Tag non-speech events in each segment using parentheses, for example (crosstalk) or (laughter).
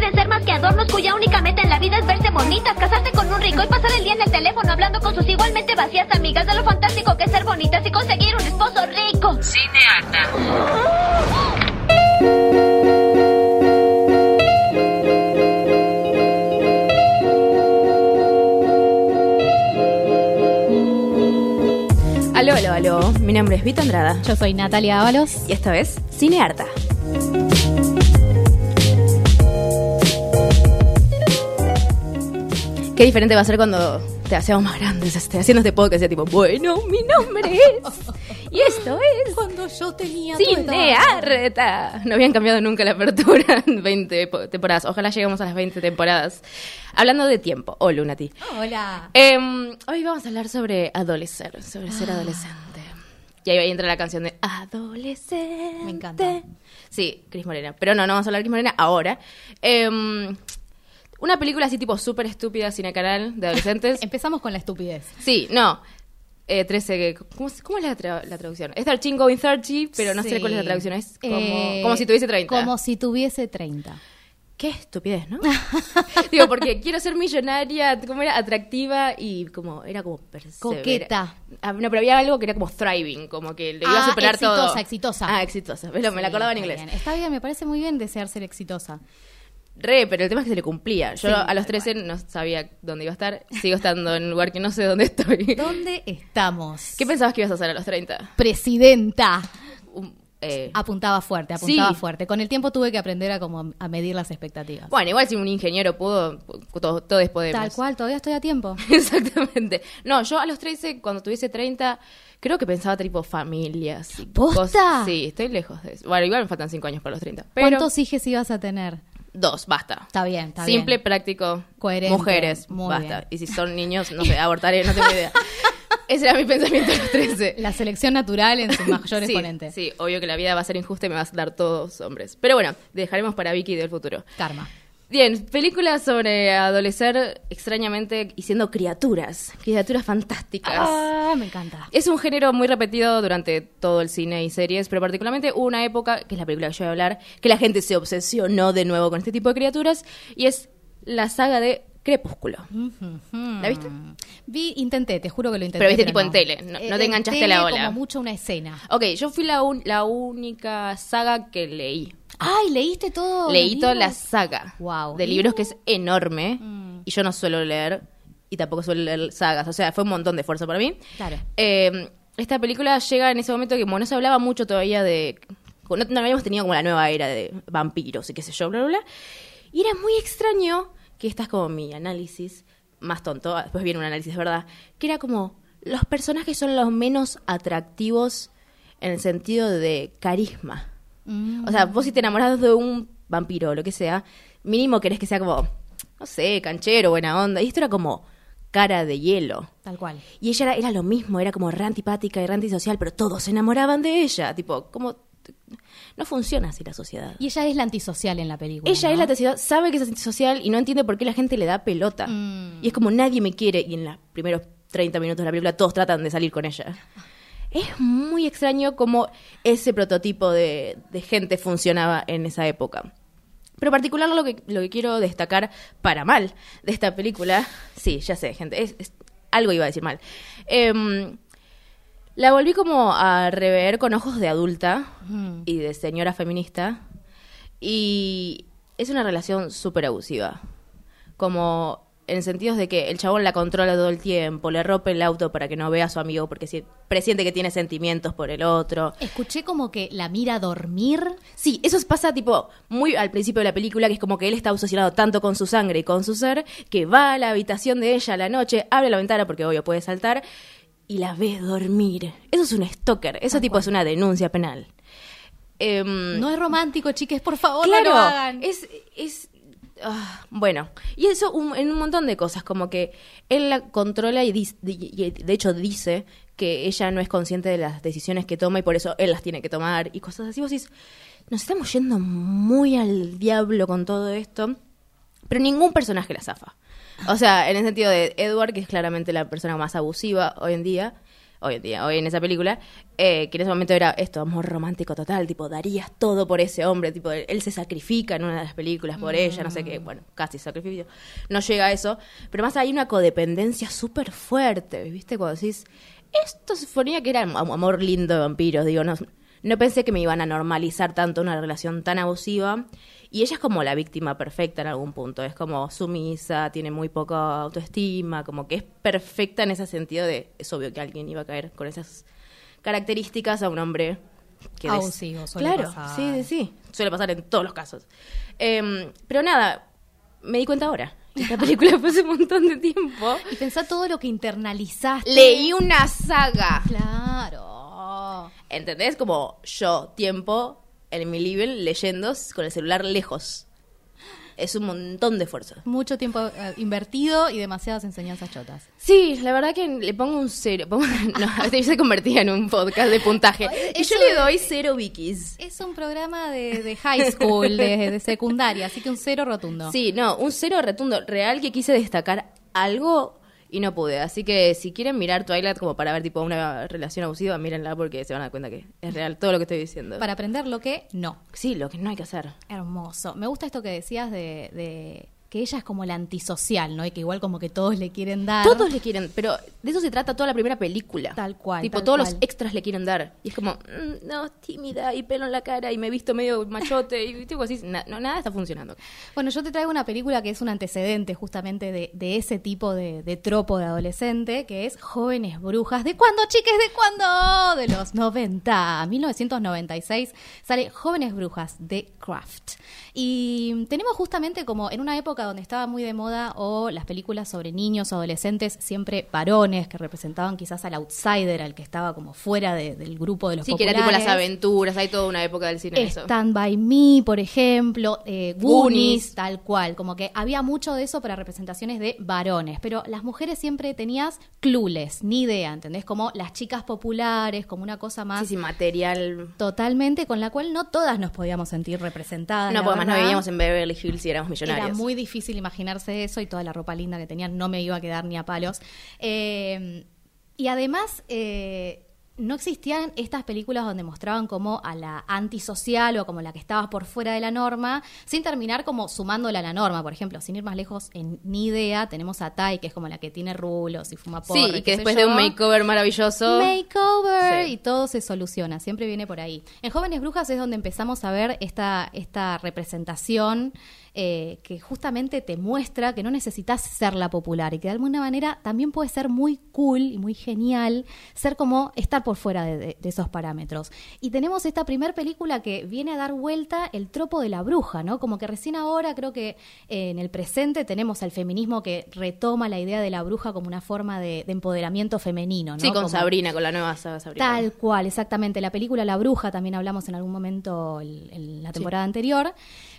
Pueden ser más que adornos cuya única meta en la vida es verse bonitas, casarse con un rico y pasar el día en el teléfono hablando con sus igualmente vacías amigas de lo fantástico que es ser bonitas y conseguir un esposo rico. Cineata. Aló, aló, aló. Mi nombre es Vita Andrada. Yo soy Natalia Ábalos. Y esta vez, Cine Qué diferente va a ser cuando te hacemos más grandes, este, haciendo este podcast, tipo, bueno, mi nombre es. Y esto es. Cuando yo tenía tu Cine edad. Harta. No habían cambiado nunca la apertura en 20 po- temporadas. Ojalá lleguemos a las 20 temporadas. Hablando de tiempo. Oh, Lunati. Hola. Em, hoy vamos a hablar sobre adolecer, sobre ser adolescente. Y ahí entra la canción de Adolescente. Me encanta. Sí, Cris Morena. Pero no, no vamos a hablar de Cris Morena ahora. Em, una película así tipo súper estúpida, cine canal, de adolescentes. (laughs) Empezamos con la estupidez. sí, no. Eh, 13, ¿cómo, es- cómo es la, tra- la traducción? Es 13 going 30, pero no sé cuál es la traducción. Es como, Eh, como si tuviese 30. Como si tuviese 30. Qué estupidez, ¿no? (laughs) Digo, porque quiero ser millonaria, como era atractiva y como era como Coqueta. Ah, no, pero había algo que era como thriving, como que le iba a Ah, superar exitosa, todo. exitosa. Ah, exitosa. Pero me la acordaba en inglés. bien. Está bien, me parece muy bien desear ser exitosa. Re, pero el tema es que se le cumplía. Yo Sí, a los tal 13 no sabía dónde iba a estar. Sigo estando en un lugar que no sé dónde estoy. ¿Dónde estamos? ¿Qué pensabas que ibas a hacer a los 30? Presidenta. Eh, Apuntaba fuerte, apuntaba Sí. fuerte. Con el tiempo tuve que aprender a como a medir las expectativas. Bueno, igual si un ingeniero pudo, todo, todos podemos. Tal cual, todavía estoy a tiempo. (laughs) Exactamente. No, yo a los 13, cuando tuviese 30, creo que pensaba tipo familias. ¿Posta? cosas- Sí, estoy lejos de eso. Bueno, igual me faltan 5 años para los 30. Pero ¿Cuántos hijes ibas a tener? Dos, basta. Está bien, está Simple, bien. práctico, Coherente. mujeres, Muy basta. bien. Y si son niños, no sé, abortaré, no tengo idea. (laughs) Ese era mi pensamiento a los 13. La selección natural en su mayor sí, exponente. Sí, obvio que la vida va a ser injusta y me vas a dar todos hombres. Pero bueno, dejaremos para Vicky del futuro. Karma. Bien, películas sobre adolecer extrañamente y siendo criaturas, criaturas fantásticas. Ah, me encanta. Es un género muy repetido durante todo el cine y series, pero particularmente hubo una época, que es la película que yo voy a hablar, que la gente se obsesionó de nuevo con este tipo de criaturas, y es la saga de Crepúsculo. ¿La viste? Vi, intenté, te juro que lo intenté. Pero viste tipo en tele, no- no te en enganchaste tele a la ola. como mucho una escena. Ok, yo fui la, un- la única saga que leí. Ay, ¿leíste todo? leí toda la saga Guau. de libros que es enorme, Mm. y yo no suelo leer, y tampoco suelo leer sagas, o sea, fue un montón de esfuerzo para mí. Claro. Eh, esta película llega en ese momento que como no se hablaba mucho todavía de... No, no habíamos tenido como la nueva era de vampiros y qué sé yo, bla, bla, bla. Y era muy extraño, que esta es como mi análisis, más tonto, ah, después viene un análisis verdad, que era como los personajes son los menos atractivos en el sentido de carisma. Mm. O sea, vos si te enamorás de un vampiro o lo que sea, mínimo querés que sea como, no sé, canchero, buena onda. Y esto era como cara de hielo. Tal cual. Y ella era, era lo mismo, era como re antipática y re antisocial, pero todos se enamoraban de ella. Tipo, como. No funciona así la sociedad. Y ella es la antisocial en la película. ella ¿no? es la antisocial, sabe que es antisocial y no entiende por qué la gente le da pelota. Mm. Y es como nadie me quiere. Y en los primeros 30 minutos de la película todos tratan de salir con ella. (laughs) Es muy extraño cómo ese prototipo de, de gente funcionaba en esa época. Pero particular lo que, lo que quiero destacar para mal de esta película, sí, ya sé, gente, es, es- algo iba a decir mal. Em, la volví como a rever con ojos de adulta Mm. y de señora feminista. Y es una relación súper abusiva. Como en sentidos de que el chabón la controla todo el tiempo, le rompe el auto para que no vea a su amigo porque si- presiente que tiene sentimientos por el otro. Escuché como que la mira dormir. Sí, eso pasa tipo muy al principio de la película, que es como que él está obsesionado tanto con su sangre y con su ser, que va a la habitación de ella a la noche, abre la ventana porque obvio puede saltar, y la ve dormir. Eso es un stalker, eso tipo es una denuncia penal. Em, No es romántico, chiques, por favor, claro, no lo hagan. es, es ah, bueno, y eso un- en un montón de cosas, como que él la controla y, y de hecho dice que ella no es consciente de las decisiones que toma y por eso él las tiene que tomar y cosas así. Vos decís, nos estamos yendo muy al diablo con todo esto, pero ningún personaje la zafa. O sea, en el sentido de Edward, que es claramente la persona más abusiva hoy en día, hoy en día, hoy en esa película, eh, que en ese momento era esto, amor romántico total, tipo, darías todo por ese hombre, tipo, él, él se sacrifica en una de las películas por ella, no sé qué, bueno, casi sacrificio, no llega a eso, pero más hay una codependencia súper fuerte, ¿viste? Cuando decís, esto se suponía que era am- amor lindo de vampiros, digo, no, no pensé que me iban a normalizar tanto una relación tan abusiva. Y ella es como la víctima perfecta en algún punto. Es como sumisa, tiene muy poca autoestima, como que es perfecta en ese sentido de es obvio que alguien iba a caer con esas características a un hombre que des- Abusivo, suele Claro, pasar. sí, sí, sí. Suele pasar en todos los casos. Em, pero nada, me di cuenta ahora. Esta (laughs) película fue hace un montón de tiempo. Y pensá todo lo que internalizaste. Leí una saga. Claro. ¿Entendés? Como yo, tiempo, en mi living, leyendo con el celular lejos. Es un montón de esfuerzo. Mucho tiempo eh, invertido y demasiadas enseñanzas chotas. Sí, la verdad que le pongo un cero. pongo- (laughs) no, (laughs) yo se convertía en un podcast de puntaje. Y yo le doy cero wikis. Es un programa de, de high school, de, de secundaria, así que un cero rotundo. Sí, no, un cero retundo real que quise destacar algo y no pude. Así que si quieren mirar Twilight como para ver tipo una relación abusiva, mírenla porque se van a dar cuenta que es real todo lo que estoy diciendo. Para aprender lo que no. Sí, lo que no hay que hacer. Hermoso. Me gusta esto que decías de, de que ella es como la antisocial, ¿no? Y que igual como que todos le quieren dar. Todos le quieren, pero de eso se trata toda la primera película. Tal cual, Tipo, tal todos cual. los extras le quieren dar. Y es como, mm, no, tímida y pelo en la cara y me he visto medio machote y tipo así. na- no, nada está funcionando. Bueno, yo te traigo una película que es un antecedente justamente de, de ese tipo de, de tropo de adolescente, que es Jóvenes Brujas. ¿De cuándo, chiques? ¿De cuándo? De los 90. 1996 sale Jóvenes Brujas de Craft. Y tenemos justamente como en una época donde estaba muy de moda o las películas sobre niños o adolescentes, siempre varones que representaban quizás al outsider, al que estaba como fuera de- del grupo de los Sí, que era tipo populares. las aventuras, hay toda una época del cine eso. Stand by Me, por ejemplo, eh, Goonies, Goonies. tal cual, como que había mucho de eso para representaciones de varones, pero las mujeres siempre tenías clules, ni idea, ¿entendés? Como las chicas populares, como una cosa más Sí, sí, material. totalmente con la cual no todas nos podíamos sentir representadas. No, porque además no vivíamos en Beverly Hills y éramos millonarios. Era muy difícil imaginarse eso y toda la ropa linda que tenían no me iba a quedar ni a palos. Eh, y además, eh, no existían estas películas donde mostraban como a la antisocial o como la que estaba por fuera de la norma, sin terminar como sumándola a la norma. Por ejemplo, sin ir más lejos, en Ni Idea tenemos a Tai, que es como la que tiene rulos y fuma porro. Sí, y que después de un makeover maravilloso. Makeover Sí. y todo se soluciona, siempre viene por ahí. En Jóvenes Brujas es donde empezamos a ver esta, esta representación eh, que justamente te muestra que no necesitas ser la popular y que de alguna manera también puede ser muy cool y muy genial ser como estar por fuera de, de- de esos parámetros. Y tenemos esta primer película que viene a dar vuelta el tropo de la bruja, ¿no? Como que recién ahora creo que eh, en el presente tenemos al feminismo que retoma la idea de la bruja como una forma de, de empoderamiento femenino, ¿no? Sí, con Como- Sabrina, con la nueva Sabrina. Tal cual, exactamente. La película La Bruja también hablamos en algún momento en la temporada anterior.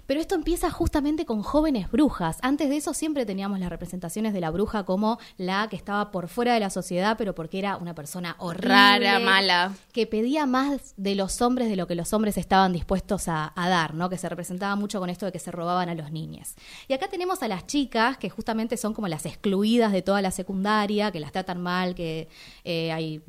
Pero esto empieza justamente con jóvenes brujas. Antes de eso siempre teníamos las representaciones de la bruja como la que estaba por fuera de la sociedad, pero porque era una persona horrible. Rara, mala. Que pedía más de los hombres de lo que los hombres estaban dispuestos a, a dar, ¿no? Que se representaba mucho con esto de que se robaban a los niños. Y acá tenemos a las chicas, que justamente son como las excluidas de toda la secundaria, que las tratan mal, que eh, hay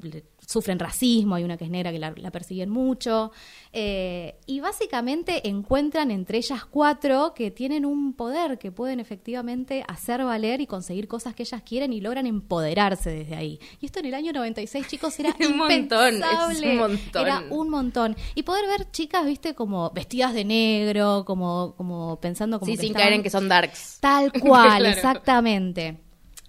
sufren racismo, hay una que es negra que la, la persiguen mucho, eh, y básicamente encuentran entre ellas cuatro que tienen un poder, que pueden efectivamente hacer valer y conseguir cosas que ellas quieren y logran empoderarse desde ahí. Y esto en el año 96, chicos, era (laughs) Un montón, es un montón. Era un montón. Y poder ver chicas, viste, como vestidas de negro, como, como pensando como Sí, que sin estaban- caer en que son darks. Tal (laughs) cual, Claro. exactamente.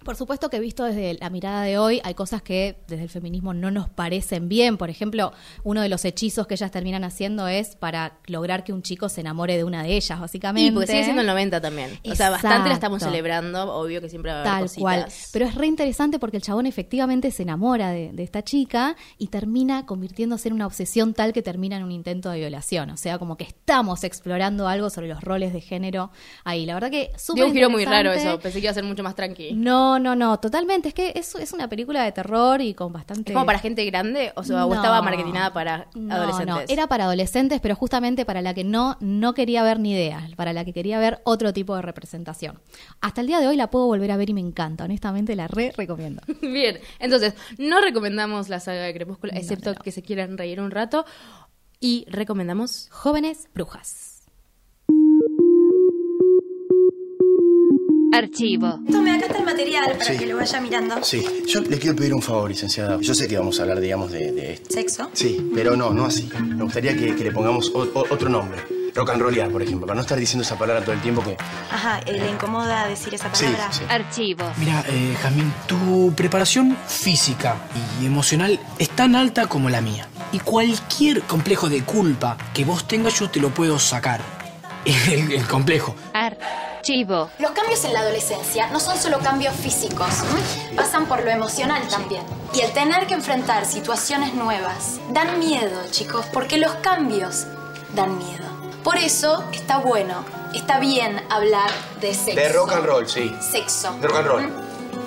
Por supuesto que visto desde la mirada de hoy, hay cosas que desde el feminismo no nos parecen bien. Por ejemplo, uno de los hechizos que ellas terminan haciendo es para lograr que un chico se enamore de una de ellas, básicamente. Y porque sigue siendo el 90 también. O sea, bastante la estamos celebrando. Obvio que siempre va a haber Tal cositas. cual. Pero es re interesante porque el chabón efectivamente se enamora de, de esta chica y termina convirtiéndose en una obsesión tal que termina en un intento de violación. O sea, como que estamos explorando algo sobre los roles de género ahí. La verdad que súper Dio un giro muy raro eso. Pensé que iba a ser mucho más tranqui. No, no, no, totalmente. Es que es, es una película de terror y con bastante. ¿Es como para gente grande o, sea, o No. estaba marketinada para No, adolescentes? No, era para adolescentes, pero justamente para la que no, no quería ver ni idea, para la que quería ver otro tipo de representación. Hasta el día de hoy la puedo volver a ver y me encanta, honestamente la re recomiendo. (laughs) Bien, entonces, no recomendamos la saga de Crepúsculo, No, excepto no, no. que se quieran reír un rato. Y recomendamos Jóvenes brujas. Archivo. Tome, acá está el material para Sí. que lo vaya mirando. Sí, yo le quiero pedir un favor, licenciada. Yo sé que vamos a hablar, digamos, de, de esto. ¿Sexo? Sí, pero no, no así. Me gustaría que, que le pongamos o- o- otro nombre. Rock and rollear, por ejemplo, para no estar diciendo esa palabra todo el tiempo que... Ajá, eh, ¿le incomoda decir esa palabra? sí. Archivo. Mira, eh, Jazmín, tu preparación física y emocional es tan alta como la mía. Y cualquier complejo de culpa que vos tengas, yo te lo puedo sacar. (laughs) El, el complejo. Archivo. Los cambios en la adolescencia no son solo cambios físicos, pasan por lo emocional también. Y el tener que enfrentar situaciones nuevas dan miedo, chicos, porque los cambios dan miedo. Por eso está bueno, está bien hablar de sexo. De rock and roll, sí. Sexo. De rock and roll.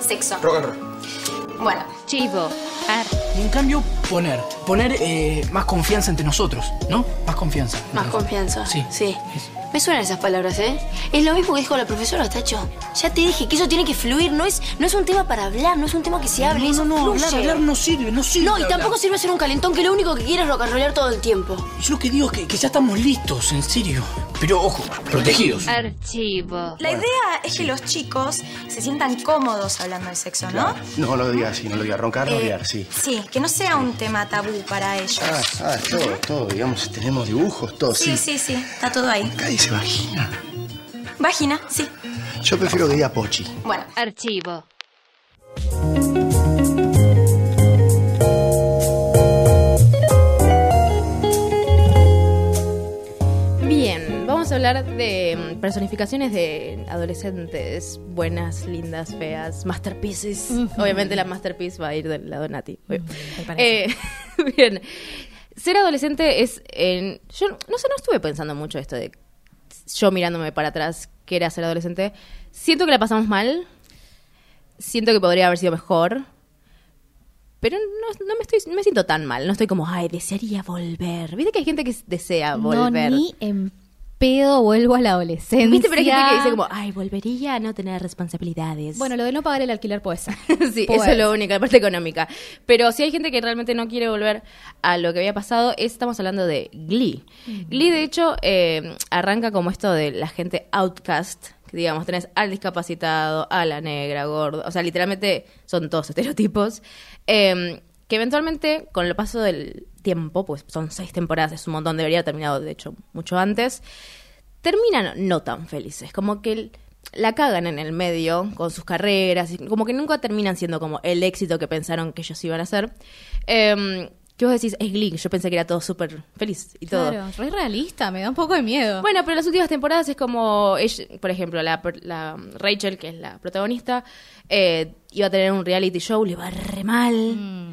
Sexo. Rock and roll. Bueno, Archivo. Ar. Y en cambio, poner. Poner eh, más confianza entre nosotros, ¿no? Más confianza. Más confianza. Sí. Sí. Eso. Me suenan esas palabras, ¿eh? Es lo mismo que dijo la profesora, Tacho. Ya te dije que eso tiene que fluir, no es, no es un tema para hablar, no es un tema que se hable, No, no, no, hablar, hablar no sirve, no sirve. No, y hablar. tampoco sirve ser un calentón que lo único que quiere es rocanrolear todo el tiempo. Yo lo que digo es que, que ya estamos listos, en serio. Pero ojo, protegidos. Archivo. La idea es que los chicos se sientan cómodos hablando de sexo, ¿no? Claro. No, no lo diga así, no lo diga. Roncar, Eh, rolear, sí. Sí, que no sea un tema tabú para ellos. Ah, ah, todo, todo, digamos, tenemos dibujos, todo, sí, sí. sí, sí, está todo ahí. Dice vagina. Vagina, sí. Yo prefiero que diga pochi. bueno. Archivo. Bien, vamos a hablar de mm, personificaciones de adolescentes buenas, lindas, feas, masterpieces. Obviamente la masterpiece va a ir del lado de Nati. Eh, (laughs) bien, ser adolescente es... en- yo no sé, no estuve pensando mucho esto de yo mirándome para atrás que era ser adolescente. Siento que la pasamos mal. Siento que podría haber sido mejor. Pero no, no me estoy, no me siento tan mal. No estoy como, ay, desearía volver. Viste que hay gente que desea volver. No, ni en pedo vuelvo a la adolescencia. Viste, pero hay gente que dice como, ay, volvería a no tener responsabilidades. Bueno, lo de no pagar el alquiler puede ser. (laughs) sí, Puede eso es lo ser. único, la parte económica. Pero si hay gente que realmente no quiere volver a lo que había pasado, estamos hablando de Glee. Glee, de hecho, eh, arranca como esto de la gente outcast, que digamos, tenés al discapacitado, a la negra, gordo, o sea, literalmente son todos estereotipos, eh, que eventualmente, con el paso del tiempo, pues son seis temporadas, es un montón, debería haber terminado, de hecho, mucho antes, terminan no tan felices, como que el- la cagan en el medio con sus carreras, y como que nunca terminan siendo como el éxito que pensaron que ellos iban a ser. Eh, que vos decís, es Glee, yo pensé que era todo súper feliz y todo. Claro, re realista, me da un poco de miedo. Bueno, pero las últimas temporadas es como, ella- por ejemplo, la, la Rachel, que es la protagonista, eh, iba a tener un reality show, le va re mal. Mm.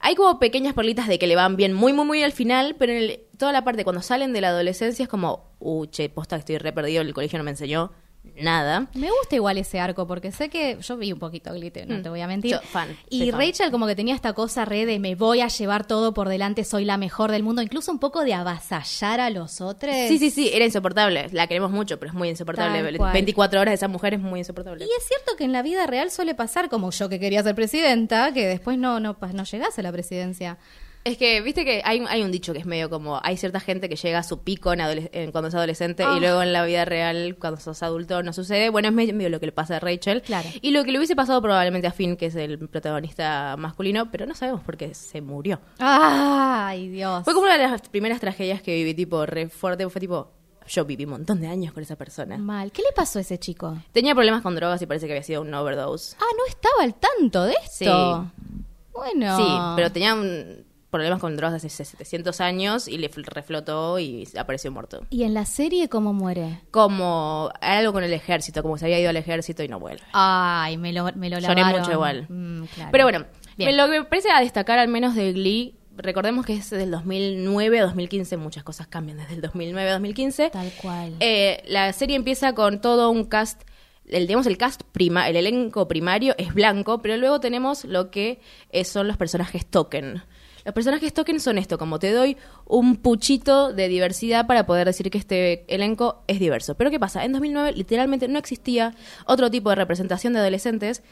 Hay como pequeñas perlitas de que le van bien muy, muy, muy al final, pero en el- toda la parte cuando salen de la adolescencia es como, uh, che, posta estoy re perdido, el colegio no me enseñó nada. Me gusta igual ese arco porque sé que yo vi un poquito Glitter, no Mm. te voy a mentir. Yo, fan, y fan. Rachel como que tenía esta cosa re de me voy a llevar todo por delante, soy la mejor del mundo, incluso un poco de avasallar a los otros. Sí, sí, sí, era insoportable. La queremos mucho, pero es muy insoportable. Tal cual. 24 horas de esa mujer es muy insoportable. Y es cierto que en la vida real suele pasar, como yo que quería ser presidenta, que después no, no, no llegase a la presidencia. Es que, viste que hay, hay un dicho que es medio como, hay cierta gente que llega a su pico en en cuando es adolescente Ah. y luego en la vida real, cuando sos adulto, no sucede. Bueno, es medio, medio lo que le pasa a Rachel. Claro. Y lo que le hubiese pasado probablemente a Finn, que es el protagonista masculino, pero no sabemos por qué se murió. Ay, Dios. Fue como una de las primeras tragedias que viví, tipo, re fuerte. Fue tipo, yo viví un montón de años con esa persona. Mal. ¿Qué le pasó a ese chico? Tenía problemas con drogas y parece que había sido un overdose. Ah, no estaba al tanto de esto. Sí. Bueno. Sí, pero tenía un- problemas con drogas hace 700 años y le fl- reflotó y apareció muerto. ¿Y en la serie cómo muere? Como algo con el ejército, como que se había ido al ejército y no vuelve. Ay, me lo, me lo Lloré lavaron. mucho igual. Mm, claro. Pero bueno, me- lo que me parece a destacar al menos de Glee, recordemos que es del 2009 a 2015, muchas cosas cambian desde el 2009 a 2015. Tal cual. Eh, la serie empieza con todo un cast, el, digamos el cast prima, el elenco primario es blanco, pero luego tenemos lo que eh, son los personajes token. Los personajes token son esto, como te doy un puchito de diversidad para poder decir que este elenco es diverso. Pero ¿qué pasa? En 2009 literalmente no existía otro tipo de representación de adolescentes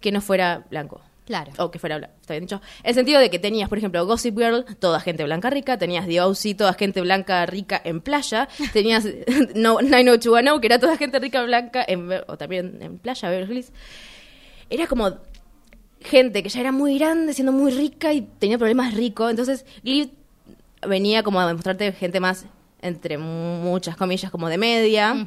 que no fuera blanco. Claro. O que fuera blanco, está bien dicho. El sentido de que tenías, por ejemplo, Gossip Girl, toda gente blanca rica, tenías The O.C., toda gente blanca rica en playa, (laughs) tenías (laughs) no, 90210, que era toda gente rica blanca, en, o también en playa, Beverly Hills. Era como gente que ya era muy grande, siendo muy rica y tenía problemas ricos. Entonces, Glee venía como a demostrarte gente más, entre muchas comillas, como de media.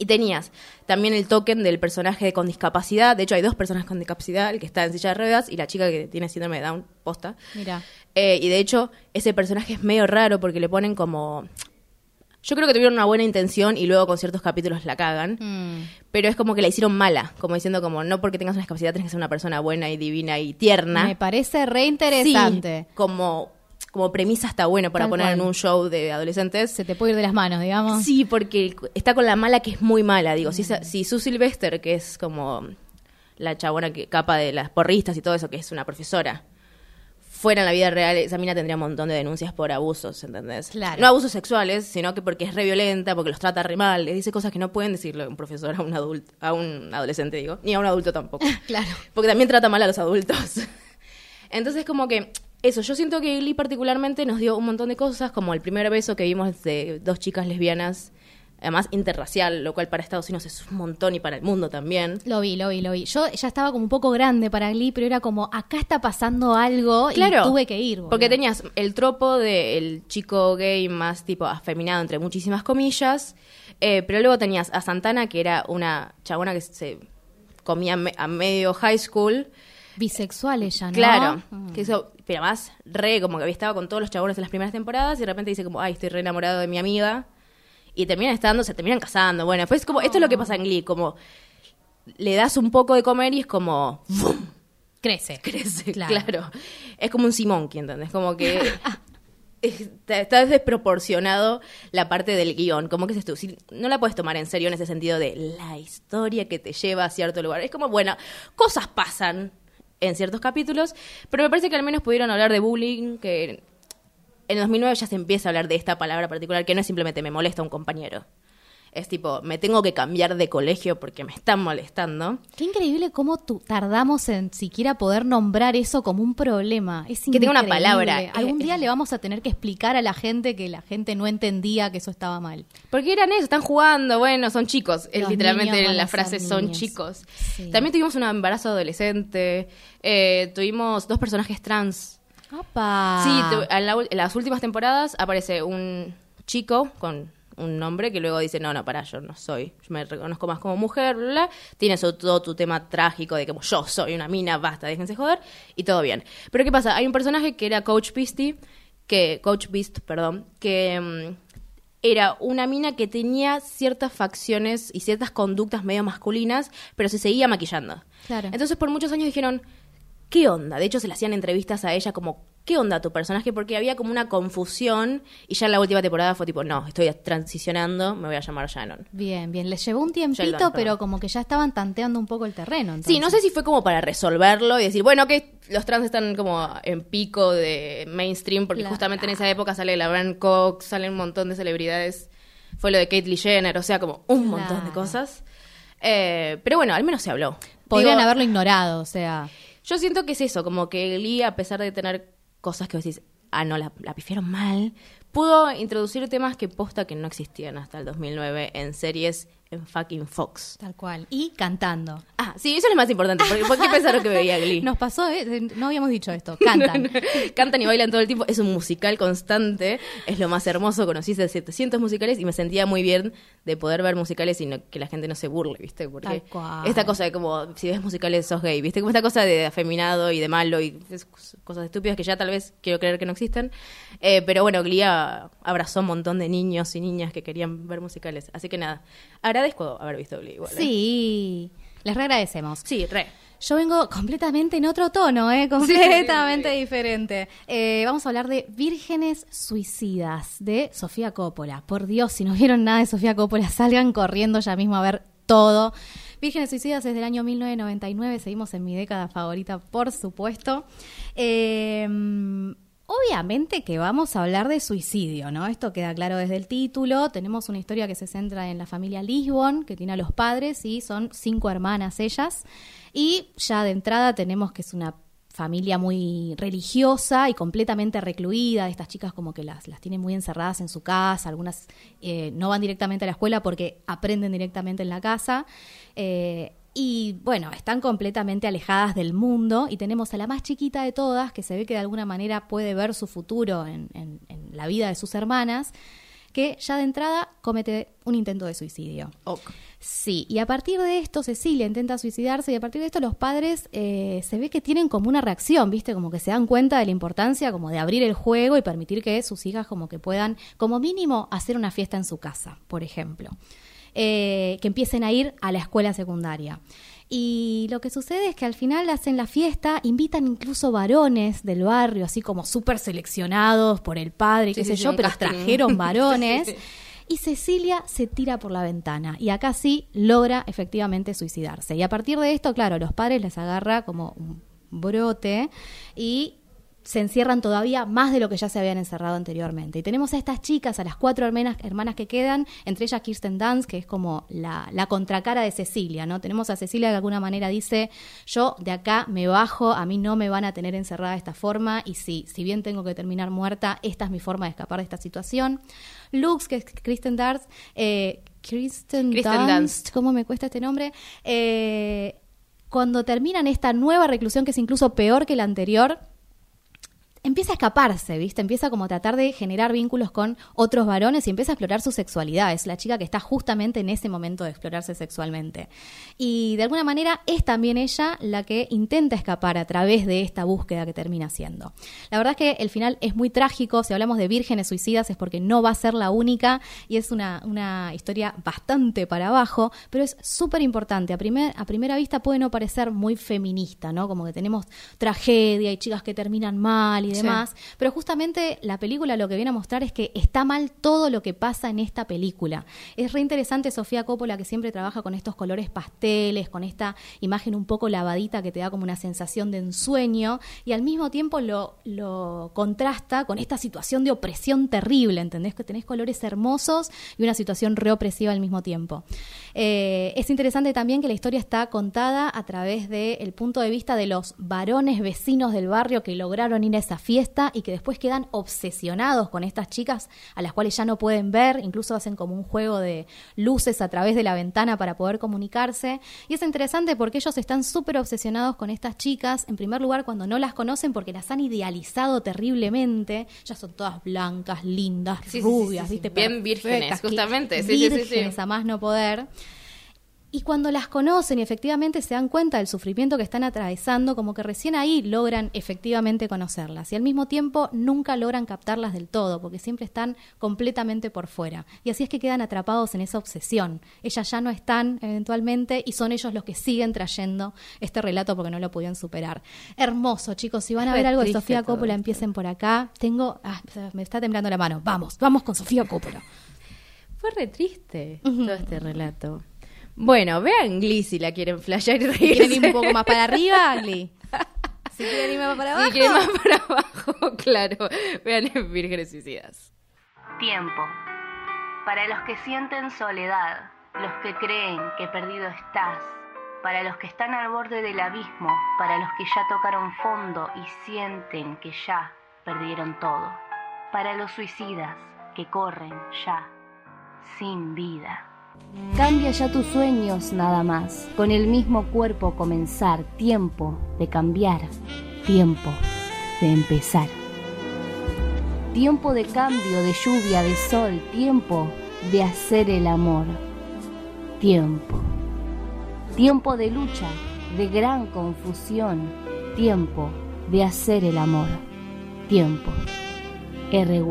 Y tenías también el token del personaje con discapacidad. De hecho, hay dos personas con discapacidad, el que está en silla de ruedas y la chica que tiene síndrome de Down posta. Mira. Eh, y de hecho, ese personaje es medio raro porque le ponen como... Yo creo que tuvieron una buena intención y luego con ciertos capítulos la cagan. Mm. Pero es como que la hicieron mala, como diciendo como no porque tengas una discapacidad tienes que ser una persona buena y divina y tierna. Me parece re interesante. Sí, como, como premisa está bueno para Tal poner en un show de adolescentes. Se te puede ir de las manos, digamos. Sí, porque está con la mala que es muy mala. Digo, si, esa- si Sue Sylvester, que es como la chabona que capa de las porristas y todo eso, que es una profesora, fuera en la vida real, esa mina tendría un montón de denuncias por abusos, ¿entendés? Claro. No abusos sexuales, sino que porque es re violenta, porque los trata re mal, le dice cosas que no pueden decirle un profesor a un adulto, a un adolescente, digo, ni a un adulto tampoco. (laughs) Claro. Porque también trata mal a los adultos. (laughs) Entonces, como que, eso, yo siento que Glee particularmente nos dio un montón de cosas, como el primer beso que vimos de dos chicas lesbianas, además interracial, lo cual para Estados Unidos es un montón y para el mundo también. Lo vi, lo vi, lo vi. Yo ya estaba como un poco grande para Glee, pero era como, acá está pasando algo Claro, y tuve que ir. boludo. porque tenías el tropo del chico gay más tipo afeminado, entre muchísimas comillas, eh, pero luego tenías a Santana, que era una chabona que se comía me- a medio high school, Bisexual ella, ¿no? Claro, Mm. que eso, pero más re, como que había estado con todos los chabones en las primeras temporadas y de repente dice como, ay, estoy re enamorado de mi amiga. Y terminan estando, se terminan casando. Bueno, pues como, esto es lo que pasa en Glee, como le das un poco de comer y es como, ¡vum! Crece. crece, Claro. claro. Es como un Simón, ¿entendés? Como que (laughs) está, está desproporcionado la parte del guion. Como que es esto, si no la puedes tomar en serio en ese sentido de la historia que te lleva a cierto lugar. Es como, bueno, cosas pasan en ciertos capítulos, pero me parece que al menos pudieron hablar de bullying, que en el 2009 ya se empieza a hablar de esta palabra particular, que no es simplemente me molesta un compañero. Es tipo, me tengo que cambiar de colegio porque me están molestando. Qué increíble cómo tu- tardamos en siquiera poder nombrar eso como un problema. Es Que tenga una palabra. Algún día le vamos a tener que explicar a la gente que la gente no entendía que eso estaba mal. Porque eran eso, están jugando, bueno, son chicos. Es literalmente la frase son niños. chicos. Sí. También tuvimos un embarazo adolescente, eh, tuvimos dos personajes trans. ¡Apa! Sí, en, la ul- en las últimas temporadas aparece un chico con un nombre que luego dice, no, no, pará, yo no soy, yo me reconozco más como mujer, bla, bla. Tiene todo tu tema trágico de como yo soy una mina, basta, déjense joder, y todo bien. Pero ¿qué pasa? Hay un personaje que era Coach Beastie, que, Coach Beast, perdón, que mm, era una mina que tenía ciertas facciones y ciertas conductas medio masculinas, pero se seguía maquillando. Claro. Entonces por muchos años dijeron, ¿qué onda? De hecho se le hacían entrevistas a ella como, ¿qué onda tu personaje? Porque había como una confusión y ya en la última temporada fue tipo, no, estoy transicionando, me voy a llamar Shannon. Bien, bien. Les llevó un tiempito, Sheldon, pero como que ya estaban tanteando un poco el terreno. Sí, no sé si fue como para resolverlo y decir, bueno, que los trans están como en pico de mainstream, porque justamente en esa época sale la Brand Cox, salen un montón de celebridades. Fue lo de Caitlyn Jenner, o sea, como un montón de cosas. Eh, pero bueno, al menos se habló. Podrían Digo, haberlo ignorado, o sea. Yo siento que es eso, como que Glee, a pesar de tener cosas que vos decís, ah, no, la, la mal, pudo introducir temas que posta que no existían hasta el 2009 en series en fucking Fox. Tal cual. Y cantando. Ah, sí, eso es lo más importante. Porque, ¿Por qué (laughs) pensaron que veía Glee? Nos pasó, ¿eh? no habíamos dicho esto. Cantan. (laughs) Cantan y bailan todo el tiempo. Es un musical constante. Es lo más hermoso. Conocí 700 musicales y me sentía muy bien de poder ver musicales y no- que la gente no se burle, ¿viste? Porque Tal cual. esta cosa de como, si ves musicales sos gay, ¿viste? Como esta cosa de afeminado y de malo y cosas estúpidas que ya tal vez quiero creer que no existen. Eh, pero bueno, Glee a- abrazó un montón de niños y niñas que querían ver musicales. Así que nada, agradezco haber visto Glee igual. ¿eh? Sí. Les reagradecemos. Sí, re. Yo vengo completamente en otro tono, ¿eh? completamente diferente. Eh, vamos a hablar de Vírgenes Suicidas de Sofía Coppola. Por Dios, si no vieron nada de Sofía Coppola, (laughs) salgan corriendo ya mismo a ver todo. Vírgenes Suicidas es del año 1999, seguimos en mi década favorita, por supuesto. Eh, Obviamente que vamos a hablar de suicidio, ¿no? Esto queda claro desde el título. Tenemos una historia que se centra en la familia Lisbon, que tiene a los padres y son cinco hermanas ellas. Y ya de entrada tenemos que es una familia muy religiosa y completamente recluida. Estas chicas como que las, las tienen muy encerradas en su casa. Algunas eh, no van directamente a la escuela porque aprenden directamente en la casa. Eh, y bueno, están completamente alejadas del mundo y tenemos a la más chiquita de todas, que se ve que de alguna manera puede ver su futuro en, en- en la vida de sus hermanas, que ya de entrada comete un intento de suicidio. Sí, y a partir de esto Cecilia intenta suicidarse y a partir de esto los padres eh, se ve que tienen como una reacción, ¿viste? Como que se dan cuenta de la importancia como de abrir el juego y permitir que sus hijas como que puedan, como mínimo, hacer una fiesta en su casa, por ejemplo. Eh, que empiecen a ir a la escuela secundaria. Y lo que sucede es que al final hacen la fiesta, invitan incluso varones del barrio, así como súper seleccionados por el padre, Sí, qué sí, sé sí, yo, pero trajeron (laughs) varones. Y Cecilia se tira por la ventana y acá sí logra efectivamente suicidarse. Y a partir de esto, claro, los padres les agarra como un brote y se encierran todavía más de lo que ya se habían encerrado anteriormente. Y tenemos a estas chicas, a las cuatro hermanas, hermanas que quedan, entre ellas Kirsten Dunst, que es como la, la contracara de Cecilia, ¿no? Tenemos a Cecilia que de alguna manera dice, yo de acá me bajo, a mí no me van a tener encerrada de esta forma, y sí, si bien tengo que terminar muerta, esta es mi forma de escapar de esta situación. Lux, que es Kristen Dunst, eh, Kristen, Kristen Dunst, Dunst. ¿cómo me cuesta este nombre? Eh, cuando terminan esta nueva reclusión, que es incluso peor que la anterior, empieza a escaparse, ¿viste? Empieza como a tratar de generar vínculos con otros varones y empieza a explorar su sexualidad. Es la chica que está justamente en ese momento de explorarse sexualmente. Y de alguna manera es también ella la que intenta escapar a través de esta búsqueda que termina haciendo. La verdad es que el final es muy trágico. Si hablamos de vírgenes suicidas es porque no va a ser la única y es una, una historia bastante para abajo, pero es súper importante. A, primer, a primera vista puede no parecer muy feminista, ¿no? Como que tenemos tragedia y chicas que terminan mal y Sí. demás. Pero justamente la película lo que viene a mostrar es que está mal todo lo que pasa en esta película. Es re interesante Sofía Coppola que siempre trabaja con estos colores pasteles, con esta imagen un poco lavadita que te da como una sensación de ensueño y al mismo tiempo lo, lo contrasta con esta situación de opresión terrible, ¿entendés? Que tenés colores hermosos y una situación reopresiva al mismo tiempo. Eh, es interesante también que la historia está contada a través del punto de vista de los varones vecinos del barrio que lograron ir a esa fiesta y que después quedan obsesionados con estas chicas a las cuales ya no pueden ver, incluso hacen como un juego de luces a través de la ventana para poder comunicarse. Y es interesante porque ellos están súper obsesionados con estas chicas, en primer lugar cuando no las conocen porque las han idealizado terriblemente, ya son todas blancas, lindas, Sí, rubias, sí, sí. ¿viste? Bien vírgenes, justamente. Sí, sí, sí, sí. vírgenes a más no poder. Y cuando las conocen y efectivamente se dan cuenta del sufrimiento que están atravesando, como que recién ahí logran efectivamente conocerlas. Y al mismo tiempo nunca logran captarlas del todo, porque siempre están completamente por fuera. Y así es que quedan atrapados en esa obsesión. Ellas ya no están eventualmente y son ellos los que siguen trayendo este relato porque no lo pudieron superar. Hermoso, chicos. Si van a ver algo de Sofía Coppola, empiecen por acá. Tengo. ah, me está temblando la mano. Vamos, vamos con Sofía Coppola. Fue re triste todo este relato. Bueno, vean Glee si la quieren flashear y reírse. quieren ir un poco más para arriba, Glee. (laughs) Si quieren ir más para abajo. Si quieren más para abajo, (laughs) claro. Vean en Vírgenes Suicidas. Tiempo. Para los que sienten soledad, los que creen que perdido estás, para los que están al borde del abismo, para los que ya tocaron fondo y sienten que ya perdieron todo, para los suicidas que corren ya sin vida. Cambia ya tus sueños nada más. Con el mismo cuerpo comenzar. Tiempo de cambiar. Tiempo de empezar. Tiempo de cambio, de lluvia, de sol. Tiempo de hacer el amor. Tiempo. Tiempo de lucha, de gran confusión. Tiempo de hacer el amor. Tiempo. R.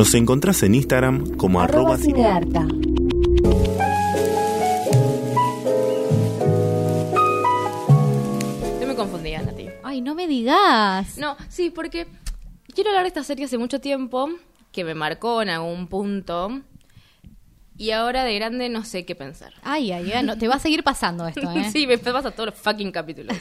Nos encontrás en Instagram como arroba, cinearta. Yo me confundía, Nati. Ay, no me digas. No, sí, porque quiero hablar de esta serie hace mucho tiempo, que me marcó en algún punto, y ahora de grande no sé qué pensar. Ay, ay, ay, no, te va a seguir pasando esto, (laughs) ¿eh? sí, me pasa todos los fucking capítulos.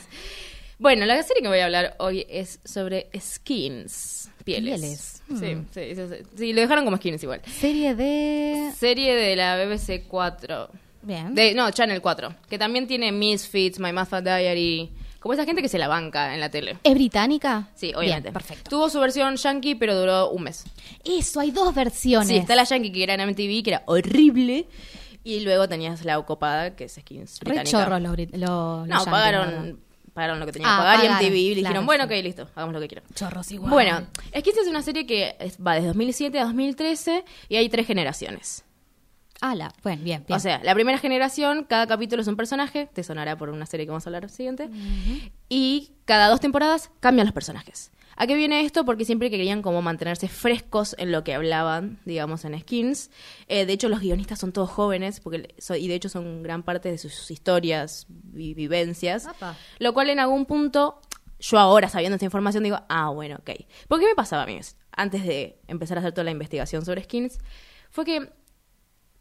bueno, la serie que voy a hablar hoy es sobre skins, pieles. Pieles. Sí, Mm. sí, sí, sí, sí, lo dejaron como skins igual. Serie de... Serie de la BBC 4. Bien. De, no, Channel 4. Que también tiene Misfits, My Math Diary. Como esa gente que se la banca en la tele. ¿Es británica? Sí, obviamente. Bien, perfecto. Tuvo su versión yankee, pero duró un mes. Eso, hay dos versiones. Sí, está la yankee que era en MTV, que era horrible. Y luego tenías la ocupada, que es skins Re británica. chorros los, los- los No, pagaron, pagaron lo que tenían Ah, que pagar pagaron, y MTV claro, dijeron, bueno, ok, listo, hagamos lo que quieran. Chorros igual. Bueno, Skins es una serie que va desde 2007 a 2013 y hay tres generaciones. Ala, bueno, bien, bien. O sea, la primera generación, cada capítulo es un personaje, te sonará por una serie que vamos a hablar siguiente, y cada dos temporadas cambian los personajes. ¿A qué viene esto? Porque siempre querían como mantenerse frescos en lo que hablaban, digamos, en Skins. Eh, de hecho, los guionistas son todos jóvenes, porque so- y de hecho son gran parte de sus historias y vivencias. Apa. Lo cual en algún punto, yo ahora sabiendo esta información digo, ah, bueno, ok. ¿Por qué me pasaba a mí? Antes de empezar a hacer toda la investigación sobre Skins, fue que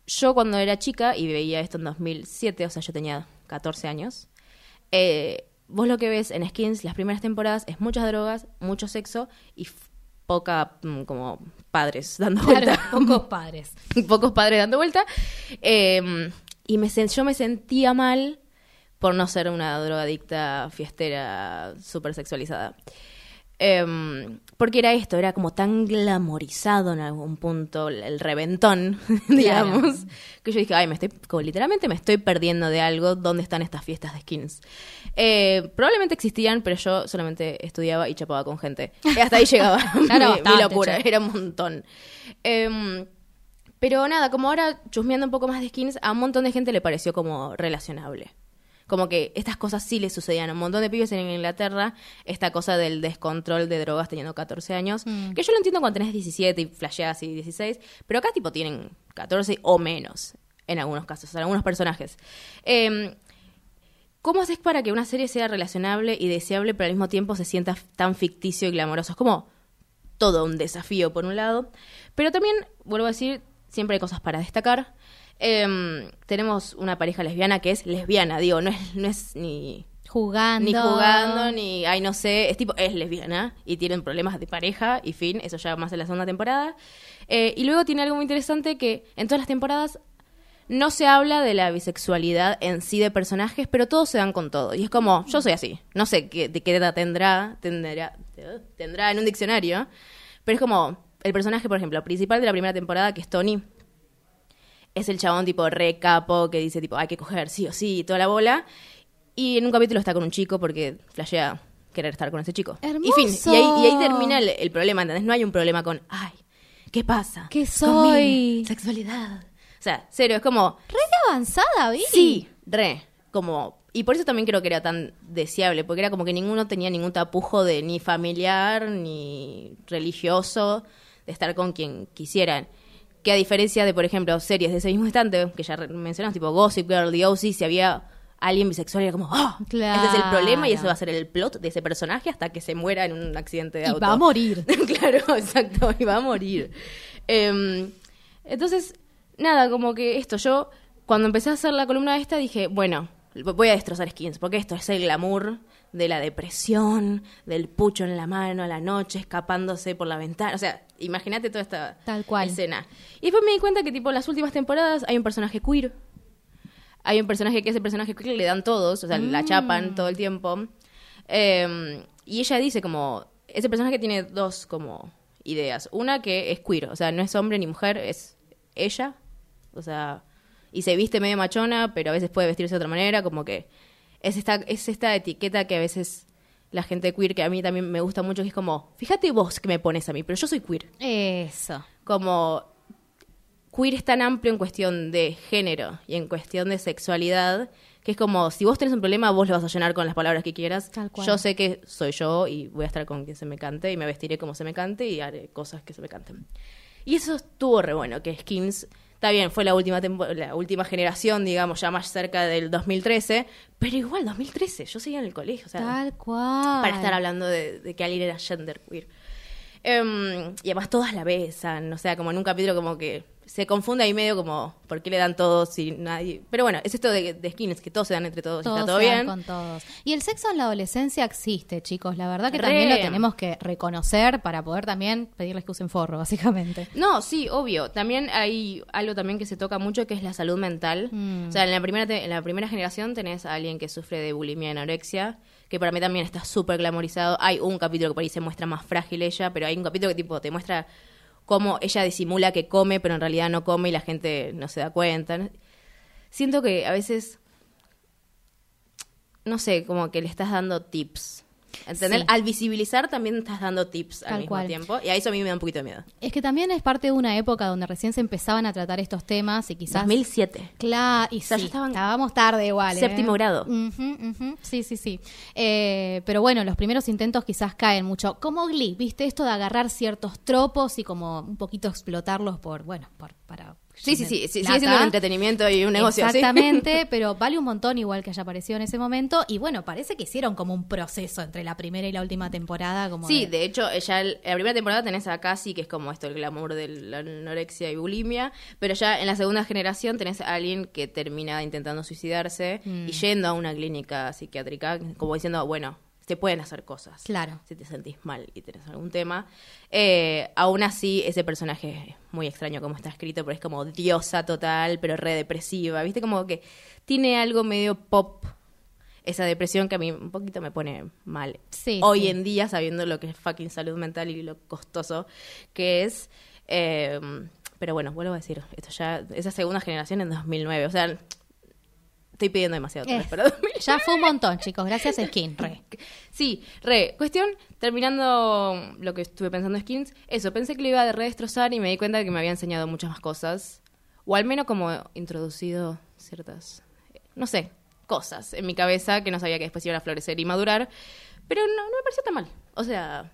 yo cuando era chica y veía esto en 2007, o sea, yo tenía 14 años, eh, vos lo que ves en Skins, las primeras temporadas, es muchas drogas, mucho sexo y poca, mm, como, padres (laughs) dando Claro, vuelta. pocos (laughs) padres. pocos padres dando vuelta. Eh, y me, yo me sentía mal por no ser una drogadicta fiestera súper sexualizada. Em, porque era esto, era como tan glamorizado en algún punto, el, reventón, (laughs) digamos, que yo dije, ay, me estoy, como literalmente me estoy perdiendo de algo, ¿dónde están estas fiestas de skins? Eh, probablemente existían, pero yo solamente estudiaba y chapaba con gente. Y hasta ahí (laughs) llegaba Claro, (laughs) mi- locura, era un montón. Em, pero nada, como ahora chusmeando un poco más de skins, a un montón de gente le pareció como relacionable. Como que estas cosas sí le sucedían a un montón de pibes en Inglaterra, esta cosa del descontrol de drogas teniendo 14 años, Mm. que yo lo entiendo cuando tenés 17 y flasheas y 16, pero acá tipo tienen 14 o menos en algunos casos, en algunos personajes. Em, ¿Cómo haces para que una serie sea relacionable y deseable, pero al mismo tiempo se sienta tan ficticio y glamoroso? Es como todo un desafío, por un lado. Pero también, vuelvo a decir, siempre hay cosas para destacar. Em, tenemos una pareja lesbiana que es lesbiana, digo, no es, no es ni Jugando. ni jugando, ni, ay, no sé, es tipo, es lesbiana y tienen problemas de pareja y fin, eso ya más en la segunda temporada. Eh, y luego tiene algo muy interesante que en todas las temporadas no se habla de la bisexualidad en sí de personajes, pero todos se dan con todo. Y es como, yo soy así, no sé qué, de qué edad tendrá, tendrá, tendrá en un diccionario, pero es como el personaje, por ejemplo, principal de la primera temporada, que es Tony, es el chabón tipo re capo que dice tipo hay que coger sí o sí toda la bola y en un capítulo está con un chico porque flashea querer estar con ese chico y fin y ahí, y ahí termina el, el problema ¿entendés? no hay un problema con ay qué pasa ¿Qué con mi soy? sexualidad o sea cero es como Re avanzada, ¿vi? sí re como y por eso también creo que era tan deseable porque era como que ninguno tenía ningún tapujo de ni familiar ni religioso de estar con quien quisieran que a diferencia de, por ejemplo, series de ese mismo instante, que ya mencionamos, tipo Gossip Girl, The O.C., si había alguien bisexual, era como, ¡oh! Ese es el problema y ese va a ser el plot de ese personaje hasta que se muera en un accidente de Y auto. va a morir. (laughs) claro, exacto, y va a morir. Em, entonces, nada, como que esto, yo cuando empecé a hacer la columna esta dije, bueno, voy a destrozar skins, porque esto es el glamour de la depresión, del pucho en la mano a la noche, escapándose por la ventana. O sea, imagínate toda esta Tal cual. escena. Y después me di cuenta que, tipo, en las últimas temporadas hay un personaje queer. Hay un personaje que es el personaje que le dan todos, o sea, la Mm. chapan todo el tiempo. Eh, y ella dice como, ese personaje tiene dos como ideas. Una que es queer, o sea, no es hombre ni mujer, es ella. O sea, y se viste medio machona, pero a veces puede vestirse de otra manera, como que es esta, es esta etiqueta que a veces la gente queer, que a mí también me gusta mucho, que es como, fíjate vos que me pones a mí, pero yo soy queer. Eso. Como queer es tan amplio en cuestión de género y en cuestión de sexualidad, que es como, si vos tenés un problema, vos lo vas a llenar con las palabras que quieras. Tal cual. Yo sé que soy yo y voy a estar con quien se me cante y me vestiré como se me cante y haré cosas que se me canten. Y eso estuvo re bueno, que Skins, está bien, fue la última, tempo- la última generación, digamos, ya más cerca del 2013, pero igual 2013, yo seguía en el colegio, o sea, Tal cual. para estar hablando de, de que alguien era genderqueer. Em, y además todas la besan, o sea, como en un capítulo como que se confunde ahí medio como, ¿por qué le dan todos si nadie? Pero bueno, es esto de, de skins, que todos se dan entre todos, y está todo se dan bien. con todos. Y el sexo en la adolescencia existe, chicos. La verdad que Re. también lo tenemos que reconocer para poder también pedirles que usen forro, básicamente. No, sí, obvio. También hay algo también que se toca mucho que es la salud mental. Mm. O sea, en la primera te- en la primera generación tenés a alguien que sufre de bulimia y anorexia, que para mí también está súper glamorizado. Hay un capítulo que por ahí se muestra más frágil ella, pero hay un capítulo que tipo te muestra cómo ella disimula que come, pero en realidad no come y la gente no se da cuenta. Siento que a veces no sé, como que le estás dando tips. ¿Entender? Sí. Al visibilizar también estás dando tips al mismo cual. tiempo. Y a eso a mí me da un poquito de miedo. Es que también es parte de una época donde recién se empezaban a tratar estos temas y quizás... 2007. Claro, y sea, sí, ya estaban- estábamos tarde igual. ¿eh? Séptimo grado. Sí, sí, sí. Eh, pero bueno, los primeros intentos quizás caen mucho. Como Glee, ¿viste? Esto de agarrar ciertos tropos y como un poquito explotarlos por, bueno, por, para... Sí, sí, sí, sí, sigue siendo un entretenimiento y un negocio. ¿sí? Exactamente, (laughs) pero vale un montón igual que haya aparecido en ese momento. Y bueno, parece que hicieron como un proceso entre la primera y la última temporada. Como Sí, de- de hecho, ya el- en la primera temporada tenés a Cassie, que es como esto, el glamour de la anorexia y bulimia, pero ya en la segunda generación tenés a alguien que termina intentando suicidarse Mm. y yendo a una clínica psiquiátrica, como diciendo, bueno, te pueden hacer cosas. Claro. Si te sentís mal y tenés algún tema. Eh, aún así, ese personaje es muy extraño como está escrito, pero es como diosa total, pero re depresiva. ¿Viste? Como que tiene algo medio pop. Esa depresión que a mí un poquito me pone mal. Sí, Hoy sí. en día, sabiendo lo que es fucking salud mental y lo costoso que es. eh, pero bueno, vuelvo a decir, esto ya, esa segunda generación en 2009. O sea, estoy pidiendo demasiado otra Eh, vez, pero 2009. ya fue un montón, chicos. Gracias, Skin. Re. (laughs) Sí, re. Cuestión, terminando lo que estuve pensando en Skins, eso, pensé que lo iba a redestrozar y me di cuenta de que me había enseñado muchas más cosas. O al menos como introducido ciertas, no sé, cosas en mi cabeza que no sabía que después iban a florecer y madurar. Pero no, no me pareció tan mal. O sea,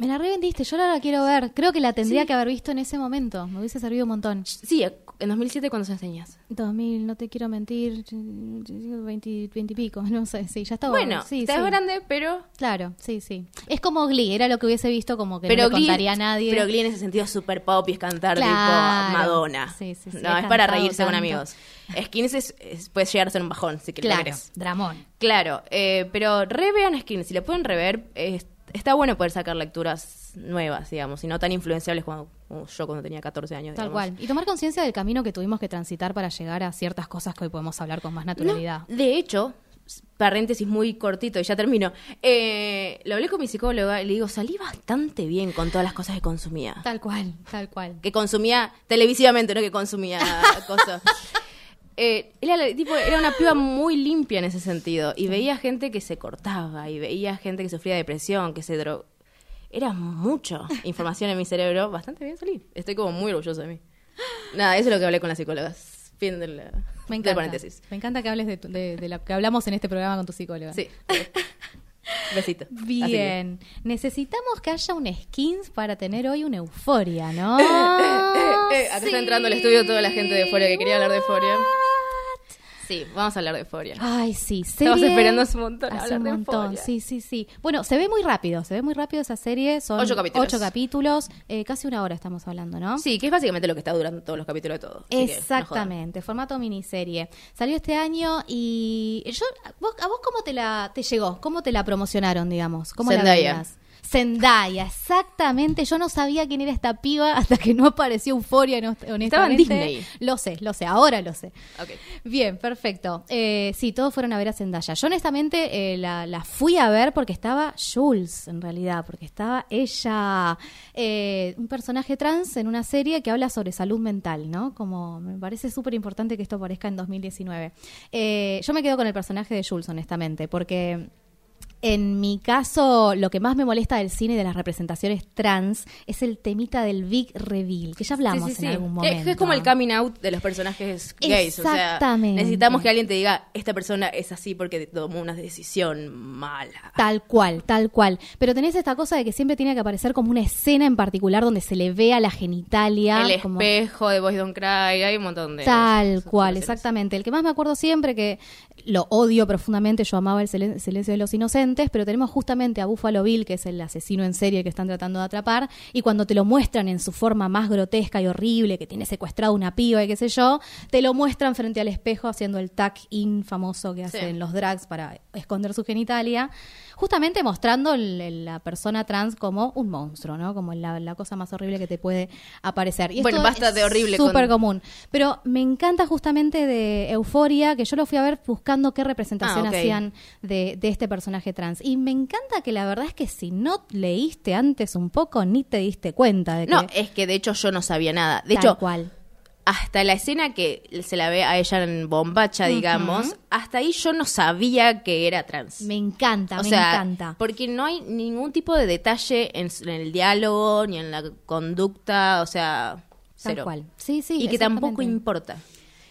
Me la revendiste, yo ahora la quiero ver. Creo que la tendría que haber visto en ese momento. Me hubiese servido un montón. sí, en 2007 cuando se enseñas. 2000, no te quiero mentir, 20, 20 y pico, no sé, sí, ya estaba. Bueno, sí, estás sí. grande, pero... Claro, sí, sí. Es como Glee, era lo que hubiese visto como que pero no le Glee- contaría a nadie. Pero Glee en ese sentido es super pop y es cantar Claro. tipo Madonna. Sí, sí, sí, no, es para reírse con amigos. Skins es, es- puede llegar a ser un bajón, si lo claro, querés. dramón. Claro, eh, pero revean Skins, si le pueden rever, eh, está bueno poder sacar lecturas nuevas, digamos, y no tan influenciables como, como yo cuando tenía 14 años. Tal digamos. cual. Y tomar conciencia del camino que tuvimos que transitar para llegar a ciertas cosas que hoy podemos hablar con más naturalidad. No, de hecho, paréntesis muy cortito y ya termino. Eh, lo hablé con mi psicóloga y le digo, salí bastante bien con todas las cosas que consumía. Tal cual, tal cual. Que consumía televisivamente, no que consumía (laughs) cosas. Eh, era, tipo, era una piba muy limpia en ese sentido. Y veía gente que se cortaba, y veía gente que sufría depresión, que se drogaba. Era mucho información en mi cerebro. Bastante bien salí. Estoy como muy orgulloso de mí. Nada, eso es lo que hablé con las psicólogas. Fin del, Me del encanta. paréntesis. Me encanta que hables de, tu- de- de lo que hablamos en este programa con tu psicóloga. Sí. (laughs) Besito. Bien. Necesitamos que haya un skins para tener hoy una euforia, ¿no? (laughs) Eh, acá está entrando al estudio toda la gente de Euforia que quería hablar de Euforia. Sí, vamos a hablar de Euforia. Ay, sí, Estamos serie- esperando hace un montón Hace hablar un montón, Euphoria. sí, sí, sí. Bueno, se ve muy rápido, se ve muy rápido esa serie. Son Ocho capítulos. ocho capítulos, eh, casi una hora estamos hablando, ¿no? Sí, que es básicamente lo que está durando todos los capítulos de todo. que no. Exactamente, formato miniserie. Salió este año y yo, vos, ¿a vos cómo te la te llegó? ¿Cómo te la promocionaron, digamos? ¿Cómo la Zendaya. veías? Zendaya, exactamente. Yo no sabía quién era esta piba hasta que no apareció Euforia, honestamente. Estaba en Disney. Lo sé, lo sé, ahora lo sé. Bien, perfecto. Eh, sí, todos fueron a ver a Zendaya. Yo honestamente eh, la, la fui a ver porque estaba Jules, en realidad, porque estaba ella, eh, un personaje trans en una serie que habla sobre salud mental, ¿no? Como me parece súper importante que esto aparezca en 2019. Eh, yo me quedo con el personaje de Jules, honestamente, porque en mi caso, lo que más me molesta del cine y de las representaciones trans es el temita del big reveal, que ya hablamos Sí, sí, sí. en algún momento. Es, como el coming out de los personajes gays. O sea, Exactamente. necesitamos que alguien te diga, esta persona es así porque tomó una decisión mala. Tal cual, tal cual. Pero tenés esta cosa de que siempre tiene que aparecer como una escena en particular donde se le vea la genitalia. El como- espejo de Boys Don't Cry, hay un montón de... Tal cual, exactamente. El que más me acuerdo siempre, que lo odio profundamente, yo amaba el silen- silencio de los inocentes, pero tenemos justamente a Buffalo Bill, que es el asesino en serie que están tratando de atrapar, y cuando te lo muestran en su forma más grotesca y horrible, que tiene secuestrado una piba y qué sé yo, te lo muestran frente al espejo haciendo el tuck-in famoso que hacen los drags para esconder su genitalia, justamente mostrando el- la persona trans como un monstruo, ¿no? Como la, la cosa más horrible que te puede aparecer. Y Bueno, esto basta es de horrible con- Súper común. Pero me encanta justamente de Euforia, que yo lo fui a ver buscando qué representación Ah, hacían de, de este personaje trans. Y me encanta que la verdad es que si no leíste antes un poco, ni te diste cuenta de que... No, es que de hecho yo no sabía nada. De Tal hecho, cual. Hasta la escena que se la ve a ella en bombacha, digamos, hasta ahí yo no sabía que era trans. Me encanta, O me sea, encanta. porque no hay ningún tipo de detalle en, en el diálogo ni en la conducta, o sea, Tal cero. cual. Sí, sí. y que tampoco importa.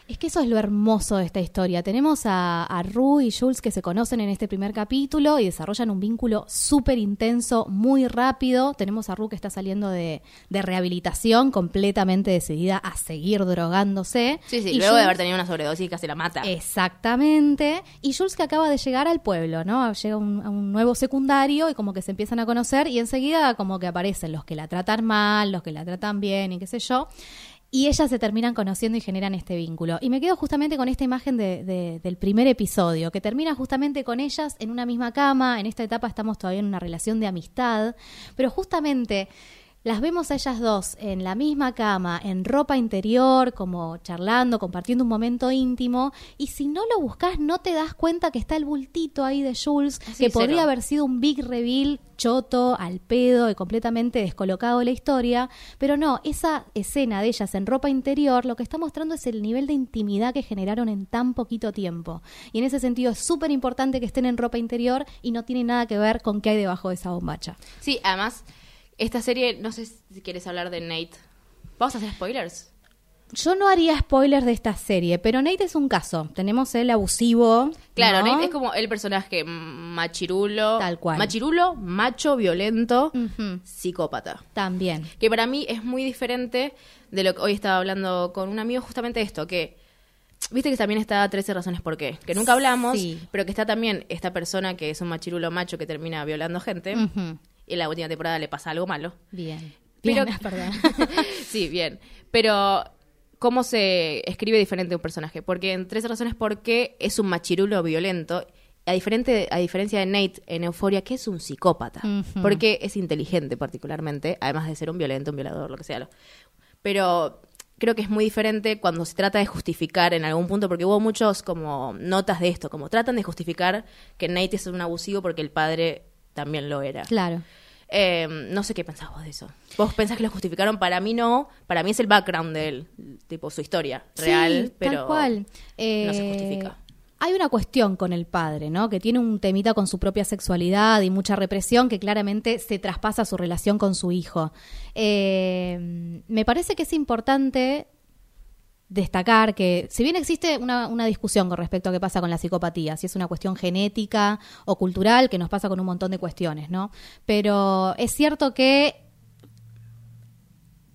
Es que eso es lo hermoso de esta historia. Tenemos a, a Rue y Jules que se conocen en este primer capítulo y desarrollan un vínculo súper intenso, muy rápido. Tenemos a Rue que está saliendo de, de rehabilitación, completamente decidida a seguir drogándose. Sí, sí, Y luego de haber tenido una sobredosis casi la mata. Exactamente. Y Jules que acaba de llegar al pueblo, ¿no? Llega un- a un nuevo secundario y como que se empiezan a conocer y enseguida como que aparecen los que la tratan mal, los que la tratan bien y qué sé yo. Y ellas se terminan conociendo y generan este vínculo. Y me quedo justamente con esta imagen de- de- del primer episodio, que termina justamente con ellas en una misma cama. En esta etapa estamos todavía en una relación de amistad. Pero justamente las vemos a ellas dos en la misma cama, en ropa interior, como charlando, compartiendo un momento íntimo. Y si no lo buscas, no te das cuenta que está el bultito ahí de Jules, que podría haber sido un big reveal choto, al pedo y completamente descolocado de la historia. Pero no, esa escena de ellas en ropa interior lo que está mostrando es el nivel de intimidad que generaron en tan poquito tiempo. Y en ese sentido es súper importante que estén en ropa interior y no tiene nada que ver con qué hay debajo de esa bombacha. Sí, además, esta serie, no sé si quieres hablar de Nate. ¿Vamos a hacer spoilers? Yo no haría spoilers de esta serie, pero Nate es un caso. Tenemos el abusivo. Claro, ¿no? Nate es como el personaje machirulo. Tal cual. Machirulo, macho, violento, psicópata. También. Que para mí es muy diferente de lo que hoy estaba hablando con un amigo, justamente esto, que. Viste que también está 13 razones por qué. Que nunca hablamos, Sí. pero que está también esta persona que es un machirulo macho que termina violando gente. En la última temporada le pasa algo malo. Bien. Pero, Bien, (laughs) perdón. (laughs) sí, bien. Pero, ¿cómo se escribe diferente un personaje? Porque en tres razones por qué es un machirulo violento. A, diferente, a diferencia de Nate en Euforia, que es un psicópata. Porque es inteligente, particularmente, además de ser un violento, un violador, lo que sea. Pero creo que es muy diferente cuando se trata de justificar en algún punto, porque hubo muchos como notas de esto, como tratan de justificar que Nate es un abusivo porque el padre también lo era. Claro. Eh, no sé qué pensás vos de eso. ¿Vos pensás que lo justificaron? Para mí no. Para mí es el background de él, tipo su historia real, Sí, pero tal cual. no se Eh, justifica. Hay una cuestión con el padre, ¿no? Que tiene un temita con su propia sexualidad y mucha represión que claramente se traspasa su relación con su hijo. Eh, me parece que es importante destacar que, si bien existe una, una discusión con respecto a qué pasa con la psicopatía, si es una cuestión genética o cultural, que nos pasa con un montón de cuestiones, ¿no? Pero es cierto que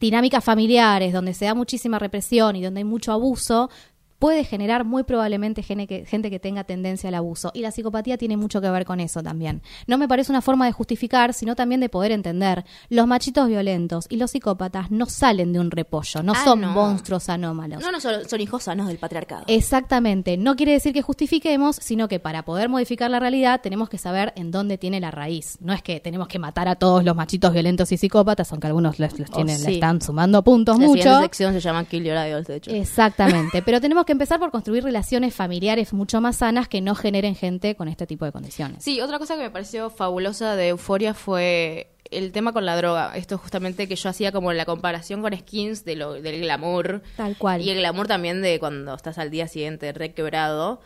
dinámicas familiares donde se da muchísima represión y donde hay mucho abuso, puede generar muy probablemente que- gente que tenga tendencia al abuso. Y la psicopatía tiene mucho que ver con eso también. No me parece una forma de justificar, sino también de poder entender. Los machitos violentos y los psicópatas no salen de un repollo, no Ah, son no. monstruos anómalos. No, no, son, son hijos sanos del patriarcado. Exactamente. No quiere decir que justifiquemos, sino que para poder modificar la realidad tenemos que saber en dónde tiene la raíz. No es que tenemos que matar a todos los machitos violentos y psicópatas, aunque algunos les, les Oh, le están sumando puntos la mucho. siguiente sección se llama Kill Your Idols, de hecho. Exactamente. Pero tenemos que empezar por construir relaciones familiares mucho más sanas que no generen gente con este tipo de condiciones. Sí, otra cosa que me pareció fabulosa de Euforia fue el tema con la droga. Esto justamente que yo hacía como la comparación con skins de lo, del glamour. Tal cual. Y el glamour también de cuando estás al día siguiente requebrado.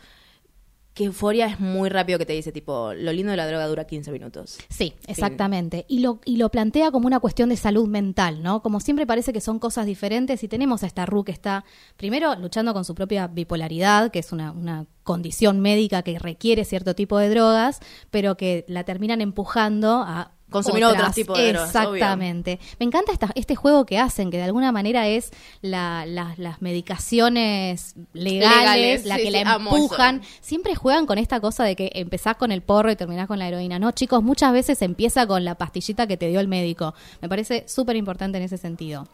Que Euforia es muy rápido que te dice, tipo, lo lindo de la droga dura 15 minutos. Sí, exactamente. Y lo, y lo plantea como una cuestión de salud mental, ¿no? Como siempre parece que son cosas diferentes y tenemos a esta Ru que está, primero, luchando con su propia bipolaridad, que es una, una condición médica que requiere cierto tipo de drogas, pero que la terminan empujando a Consumir otras. otros tipos de drogas, obvio. Exactamente. Me encanta esta- este juego que hacen, que de alguna manera es la- la- las medicaciones legales, Legales, la sí, que sí, la empujan. Siempre juegan con esta cosa de que empezás con el porro y terminás con la heroína. No, chicos, muchas veces empieza con la pastillita que te dio el médico. Me parece súper importante en ese sentido.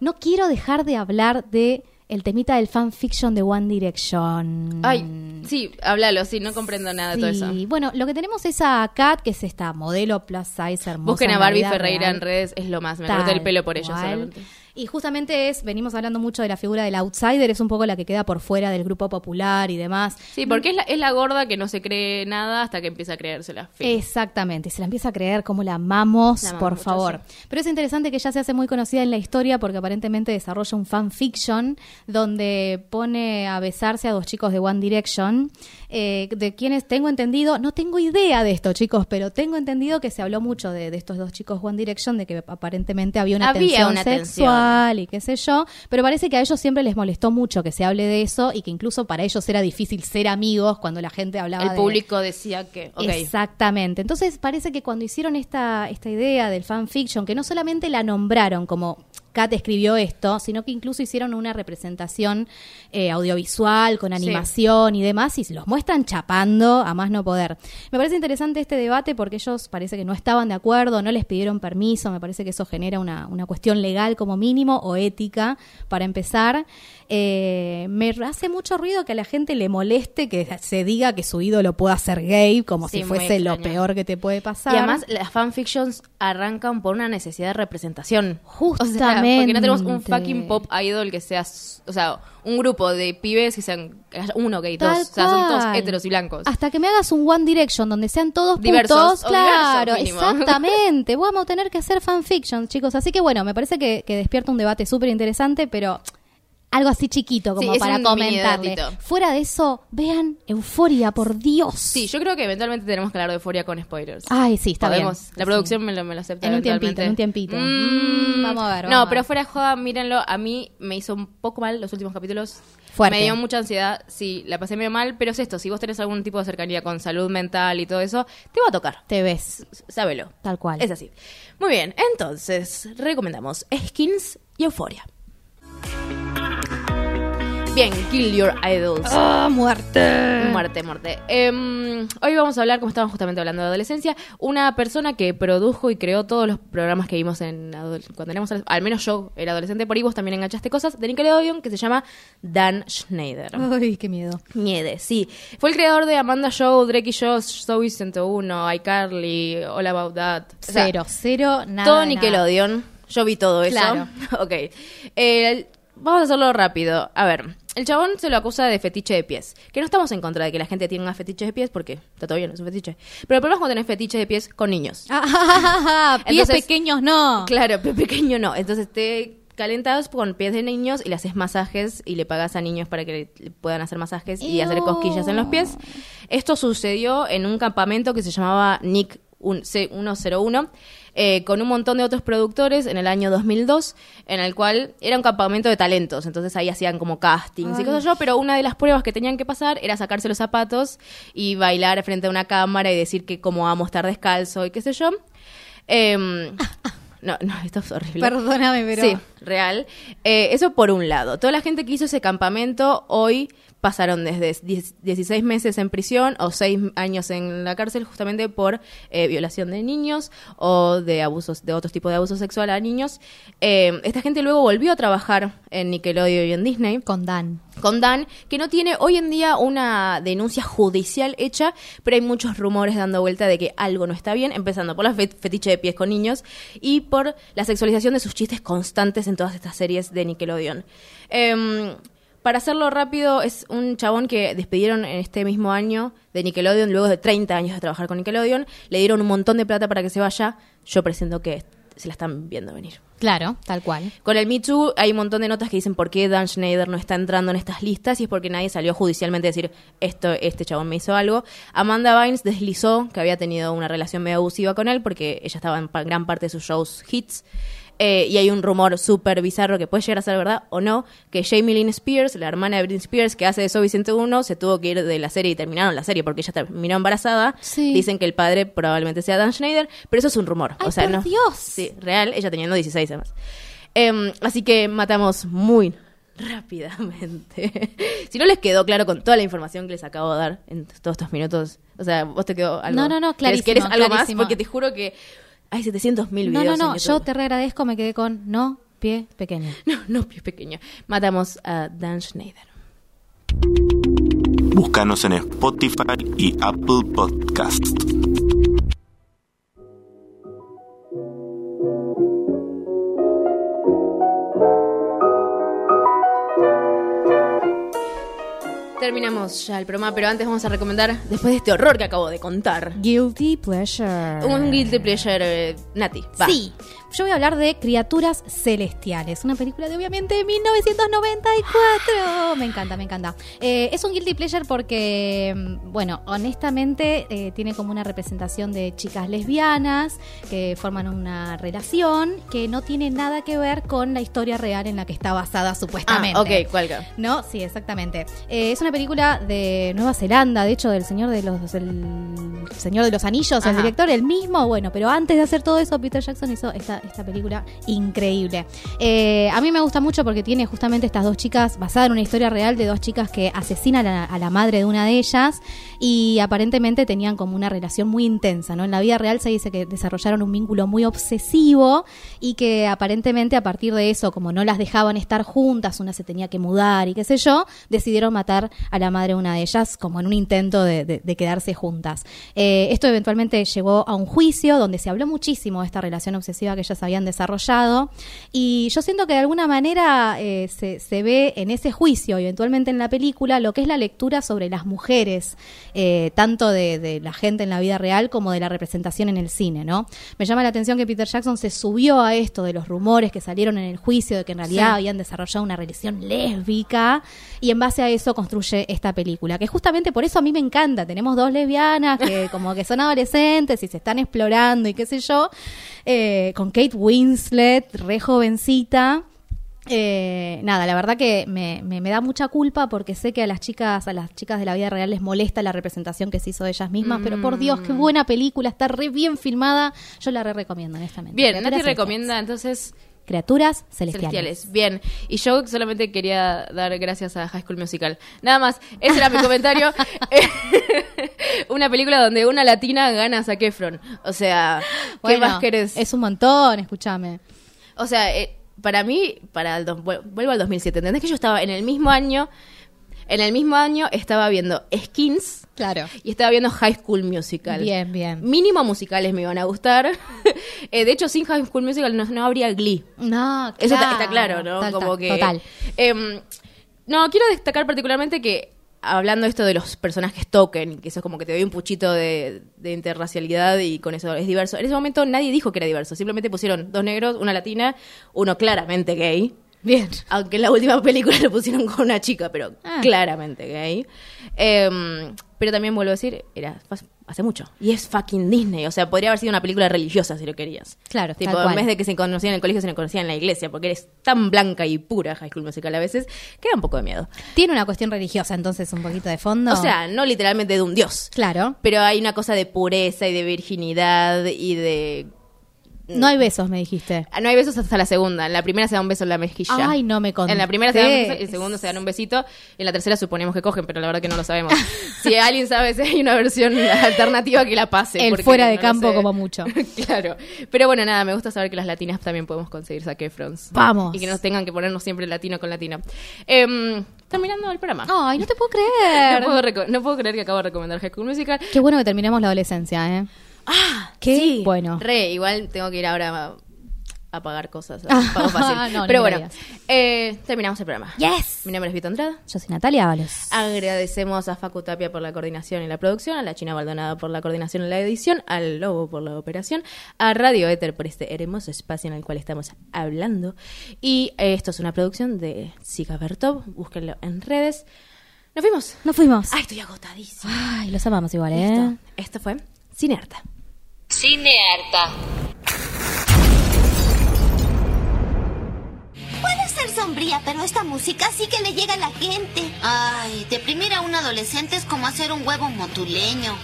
No quiero dejar de hablar de el temita del fanfiction de One Direction. Ay, sí, háblalo, sí, no comprendo nada de todo eso. Bueno, lo que tenemos es a Kat, que es esta modelo plus size hermosa. Busquen a Barbie Ferreira real. en redes, es lo más. Me corté el pelo por ella solamente. Y justamente es, venimos hablando mucho de la figura del outsider, es un poco la que queda por fuera del grupo popular y demás. Sí, porque es la, es la gorda que no se cree nada hasta que empieza a creérsela. Fin. Exactamente, se la empieza a creer como la amamos, La amamos por mucho, favor. Pero es interesante que ella se hace muy conocida en la historia porque aparentemente desarrolla un fanfiction donde pone a besarse a dos chicos de One Direction, eh, de quienes tengo entendido, no tengo idea de esto chicos, pero tengo entendido que se habló mucho de, de estos dos chicos One Direction, de que aparentemente había una Había tensión una sexual y qué sé yo, pero parece que a ellos siempre les molestó mucho que se hable de eso y que incluso para ellos era difícil ser amigos cuando la gente hablaba El de- público decía que. Exactamente. Entonces parece que cuando hicieron esta, esta idea del fanfiction, que no solamente la nombraron como Kat escribió esto, sino que incluso hicieron una representación eh, audiovisual con Sí. animación y demás, y los muestran chapando a más no poder. Me parece interesante este debate porque ellos parece que no estaban de acuerdo, no les pidieron permiso, me parece que eso genera una, una cuestión legal como mínimo o ética para empezar. Eh, me hace mucho ruido que a la gente le moleste que se diga que su ídolo pueda ser gay, como Sí, si fuese lo peor que te puede pasar. Y además, las fanfictions arrancan por una necesidad de representación. Justamente. O sea, porque no tenemos un fucking pop idol que sea. O sea, un grupo de pibes que sean. uno gay, Tal dos. O sea, son todos heteros y blancos. Hasta que me hagas un One Direction donde sean todos Diversos, putos, claro, diversos, exactamente. (laughs) Vamos a tener que hacer fanfiction, chicos. Así que bueno, me parece que, que despierta un debate súper interesante, pero algo así chiquito como Sí, para comentarle. Fuera de eso, vean Euforia, por Dios. Sí, yo creo que eventualmente tenemos que hablar de Euforia con spoilers. Ay, sí, está Podemos. bien. La producción me, lo, me lo acepta. En un tiempito, en un tiempito. Mm, Mm, vamos a ver, No, vamos a pero fuera de joda, mírenlo. A mí me hizo un poco mal los últimos capítulos. Fuerte. Me dio mucha ansiedad. Sí, la pasé medio mal. Pero es esto: si vos tenés algún tipo de cercanía con salud mental y todo eso, te va a tocar. Te ves. Sábelo. Tal cual. Es así. Muy bien, entonces, recomendamos Skins y Euforia. Bien, Kill Your Idols. ¡Ah, muerte! Muerte, muerte. Em, hoy vamos a hablar, como estábamos justamente hablando de adolescencia, una persona que produjo y creó todos los programas que vimos en cuando éramos, al menos yo era adolescente, por ahí vos también enganchaste cosas, de Nickelodeon, que se llama Dan Schneider. Ay, qué miedo. Miede, sí. Fue el creador de Amanda Show, Drake y Josh, Zoe 101, iCarly, All About That. O sea, Cero, cero, nada. todo de Nickelodeon. Yo vi todo eso. Claro. (laughs) ok. Eh, vamos a hacerlo rápido. A ver, el chabón se lo acusa de fetiche de pies. Que no estamos en contra de que la gente tenga fetiches de pies porque está todo bien, es un fetiche. Pero el problema es cuando tenés fetiches de pies con niños. (laughs) Pies Entonces- pequeños no. Claro, pie pequeño no. Entonces te calentas con pies de niños y le haces masajes y le pagas a niños para que le puedan hacer masajes y hacer cosquillas en los pies. Esto sucedió en un campamento que se llamaba Nick un- C101 eh, con un montón de otros productores en el año 2002 en el cual era un campamento de talentos entonces ahí hacían como castings y Ay. cosas yo pero una de las pruebas que tenían que pasar era sacarse los zapatos y bailar frente a una cámara y decir que cómo vamos a estar descalzo y qué sé yo Em, (laughs) no, no, esto es horrible. Perdóname, pero Sí. Real. Eh, eso por un lado. Toda la gente que hizo ese campamento hoy pasaron desde 10 16 meses en prisión o 6 años en la cárcel justamente por eh, violación de niños o de abusos de otros tipos de abuso sexual a niños. Eh, esta gente luego volvió a trabajar en Nickelodeon y en Disney. Con Dan. Con Dan, que no tiene hoy en día una denuncia judicial hecha, pero hay muchos rumores dando vuelta de que algo no está bien, empezando por la fe- fetiche de pies con niños y por la sexualización de sus chistes constantes en todas estas series de Nickelodeon. Em, para hacerlo rápido, es un chabón que despidieron en este mismo año de Nickelodeon, luego de 30 años de trabajar con Nickelodeon. Le dieron un montón de plata para que se vaya. Yo presiento que se la están viendo venir. Claro, tal cual. Con el Me Too hay un montón de notas que dicen por qué Dan Schneider no está entrando en estas listas y es porque nadie salió judicialmente a decir esto, este chabón me hizo algo. Amanda Bynes deslizó que había tenido una relación medio abusiva con él porque ella estaba en gran parte de sus shows hits. Eh, y hay un rumor súper bizarro que puede llegar a ser verdad o no, que Jamie Lynn Spears, la hermana de Britney Spears, que hace de Soy 101, se tuvo que ir de la serie y terminaron la serie porque ella terminó embarazada. Sí. Dicen que el padre probablemente sea Dan Schneider, pero eso es un rumor. Ay, o sea, por no. Dios. Sí, real, ella teniendo 16 además. Em, así que matamos muy rápidamente. (laughs) si no les quedó claro con toda la información que les acabo de dar en todos estos minutos, o sea, vos te quedó algo. No, no, no, ¿Querés- clarísimo, ¿Querés algo más? clarísimo. Porque te juro que hay 700 mil No, videos. no, no, en yo te re agradezco, me quedé con no pie pequeño. (laughs) No, no, pie pequeño. Matamos a Dan Schneider. Búscanos en Spotify y Apple Podcasts. Terminamos ya el programa, pero antes vamos a recomendar, después de este horror que acabo de contar, Guilty pleasure. un guilty pleasure, eh, Nati. va. Sí, yo voy a hablar de Criaturas Celestiales, una película de obviamente 1994. Me encanta, me encanta. Eh, es un guilty pleasure porque, mm, bueno, honestamente eh, tiene como una representación de chicas lesbianas que forman una relación que no tiene nada que ver con la historia real en la que está basada supuestamente. Ah, ok, ¿cuál? No, sí, exactamente. Eh, es una película de Nueva Zelanda, de hecho, del señor de los el señor de los anillos, el director, el mismo, bueno, pero antes de hacer todo eso, Peter Jackson hizo esta, esta película increíble. Eh, a mí me gusta mucho porque tiene justamente estas dos chicas, basada en una historia real de dos chicas que asesinan a la, madre de una de ellas y aparentemente tenían como una relación muy intensa, ¿no? En la vida real se dice que desarrollaron un vínculo muy obsesivo y que aparentemente a partir de eso, como no las dejaban estar juntas, una se tenía que mudar y qué sé yo, decidieron matar a la madre de una de ellas como en un intento de quedarse juntas. Eh, esto eventualmente llegó a un juicio donde se habló muchísimo de esta relación obsesiva que ellas habían desarrollado y yo siento que de alguna manera eh, se, se ve en ese juicio eventualmente en la película lo que es la lectura sobre las mujeres, eh, tanto de, de la gente en la vida real como de la representación en el cine, ¿no? Me llama la atención que Peter Jackson se subió a esto de los rumores que salieron en el juicio de que en realidad Sí. habían desarrollado una relación lésbica y en base a eso construye esta película, que justamente por eso a mí me encanta. Tenemos dos lesbianas que (laughs) como que son adolescentes y se están explorando y qué sé yo, eh, con Kate Winslet, re jovencita. Eh, nada, la verdad que me, me- me da mucha culpa porque sé que a las chicas, a las chicas de la vida real les molesta la representación que se hizo de ellas mismas, pero por Dios, qué buena película, está re bien filmada, yo la re recomiendo, honestamente. Bien, Nati recomienda entonces Criaturas celestiales. Celestiales. Bien. Y yo solamente quería dar gracias a High School Musical. Nada más. Ese era mi comentario. (laughs) (laughs) una película donde una latina gana a Zac Efron. O sea, ¿qué Bueno, más querés? Es un montón, escúchame. O sea, eh, para mí, para el dos- vuelvo al 2007. ¿Entendés que yo estaba en el mismo año? En el mismo año estaba viendo Skins. Claro. Y estaba viendo High School Musical. Bien, bien. Mínimo musicales me iban a gustar. (laughs) Eh, de hecho, sin High School Musical no, no habría Glee. No, Eso está, claro. está claro, ¿no? Total, Como que, total. em, no, quiero destacar particularmente que, hablando esto de los personajes token, que eso es como que te doy un puchito de, de interracialidad y con eso es diverso. En ese momento nadie dijo que era diverso, simplemente pusieron dos negros, una latina, uno claramente gay. Bien. Aunque en la última película lo pusieron con una chica, pero Ah. claramente gay. Em, pero también vuelvo a decir, era hace mucho. Y es fucking Disney. O sea, podría haber sido una película religiosa si lo querías. Claro, Tipo, en vez de que se conocían en el colegio, se conocían en la iglesia, porque eres tan blanca y pura High School Musical a veces, que da un poco de miedo. Tiene una cuestión religiosa, entonces, un poquito de fondo. O sea, no literalmente de un dios. Claro. Pero hay una cosa de pureza y de virginidad y de No hay besos, me dijiste. Ah, No hay besos hasta la segunda. En la primera se da un beso en la mejilla. Ay, no me conté. En la primera se dan un beso, en la segunda se dan un besito. En la tercera suponemos que cogen, pero la verdad que no lo sabemos. (laughs) si alguien sabe si hay una versión alternativa que la pase. El fuera de no campo como mucho. (laughs) claro. Pero bueno, nada, me gusta saber que las latinas también podemos conseguir Zac Efrons. Vamos. Y que nos tengan que ponernos siempre latino con latino. Em, terminando el programa. Ay, no te puedo creer. (laughs) No puedo, no puedo creer que acabo de recomendar High School Musical. Qué bueno que terminemos la adolescencia, ¿eh? Ah, Qué sí. bueno. Re, igual tengo que ir ahora a, a pagar cosas. (laughs) Pago fácil. no, Pero bueno, eh, terminamos el programa. Yes. Mi nombre es Vito Andrada. Yo soy Natalia Ábalos. Agradecemos a Facu Tapia por la coordinación y la producción, a la China Baldonado por la coordinación y la edición, al Lobo por la operación, a Radio Éter por este hermoso espacio en el cual estamos hablando. Y eh, esto es una producción de Zika Bertov, búsquenlo en redes. Nos fuimos. Nos fuimos. Ay, estoy agotadísima. Ay, los amamos igual, ¿eh? Listo. Esto fue Cinearta. Cinearta. Puede ser sombría, pero esta música sí que le llega a la gente. Ay, deprimir a un adolescente es como hacer un huevo motuleño.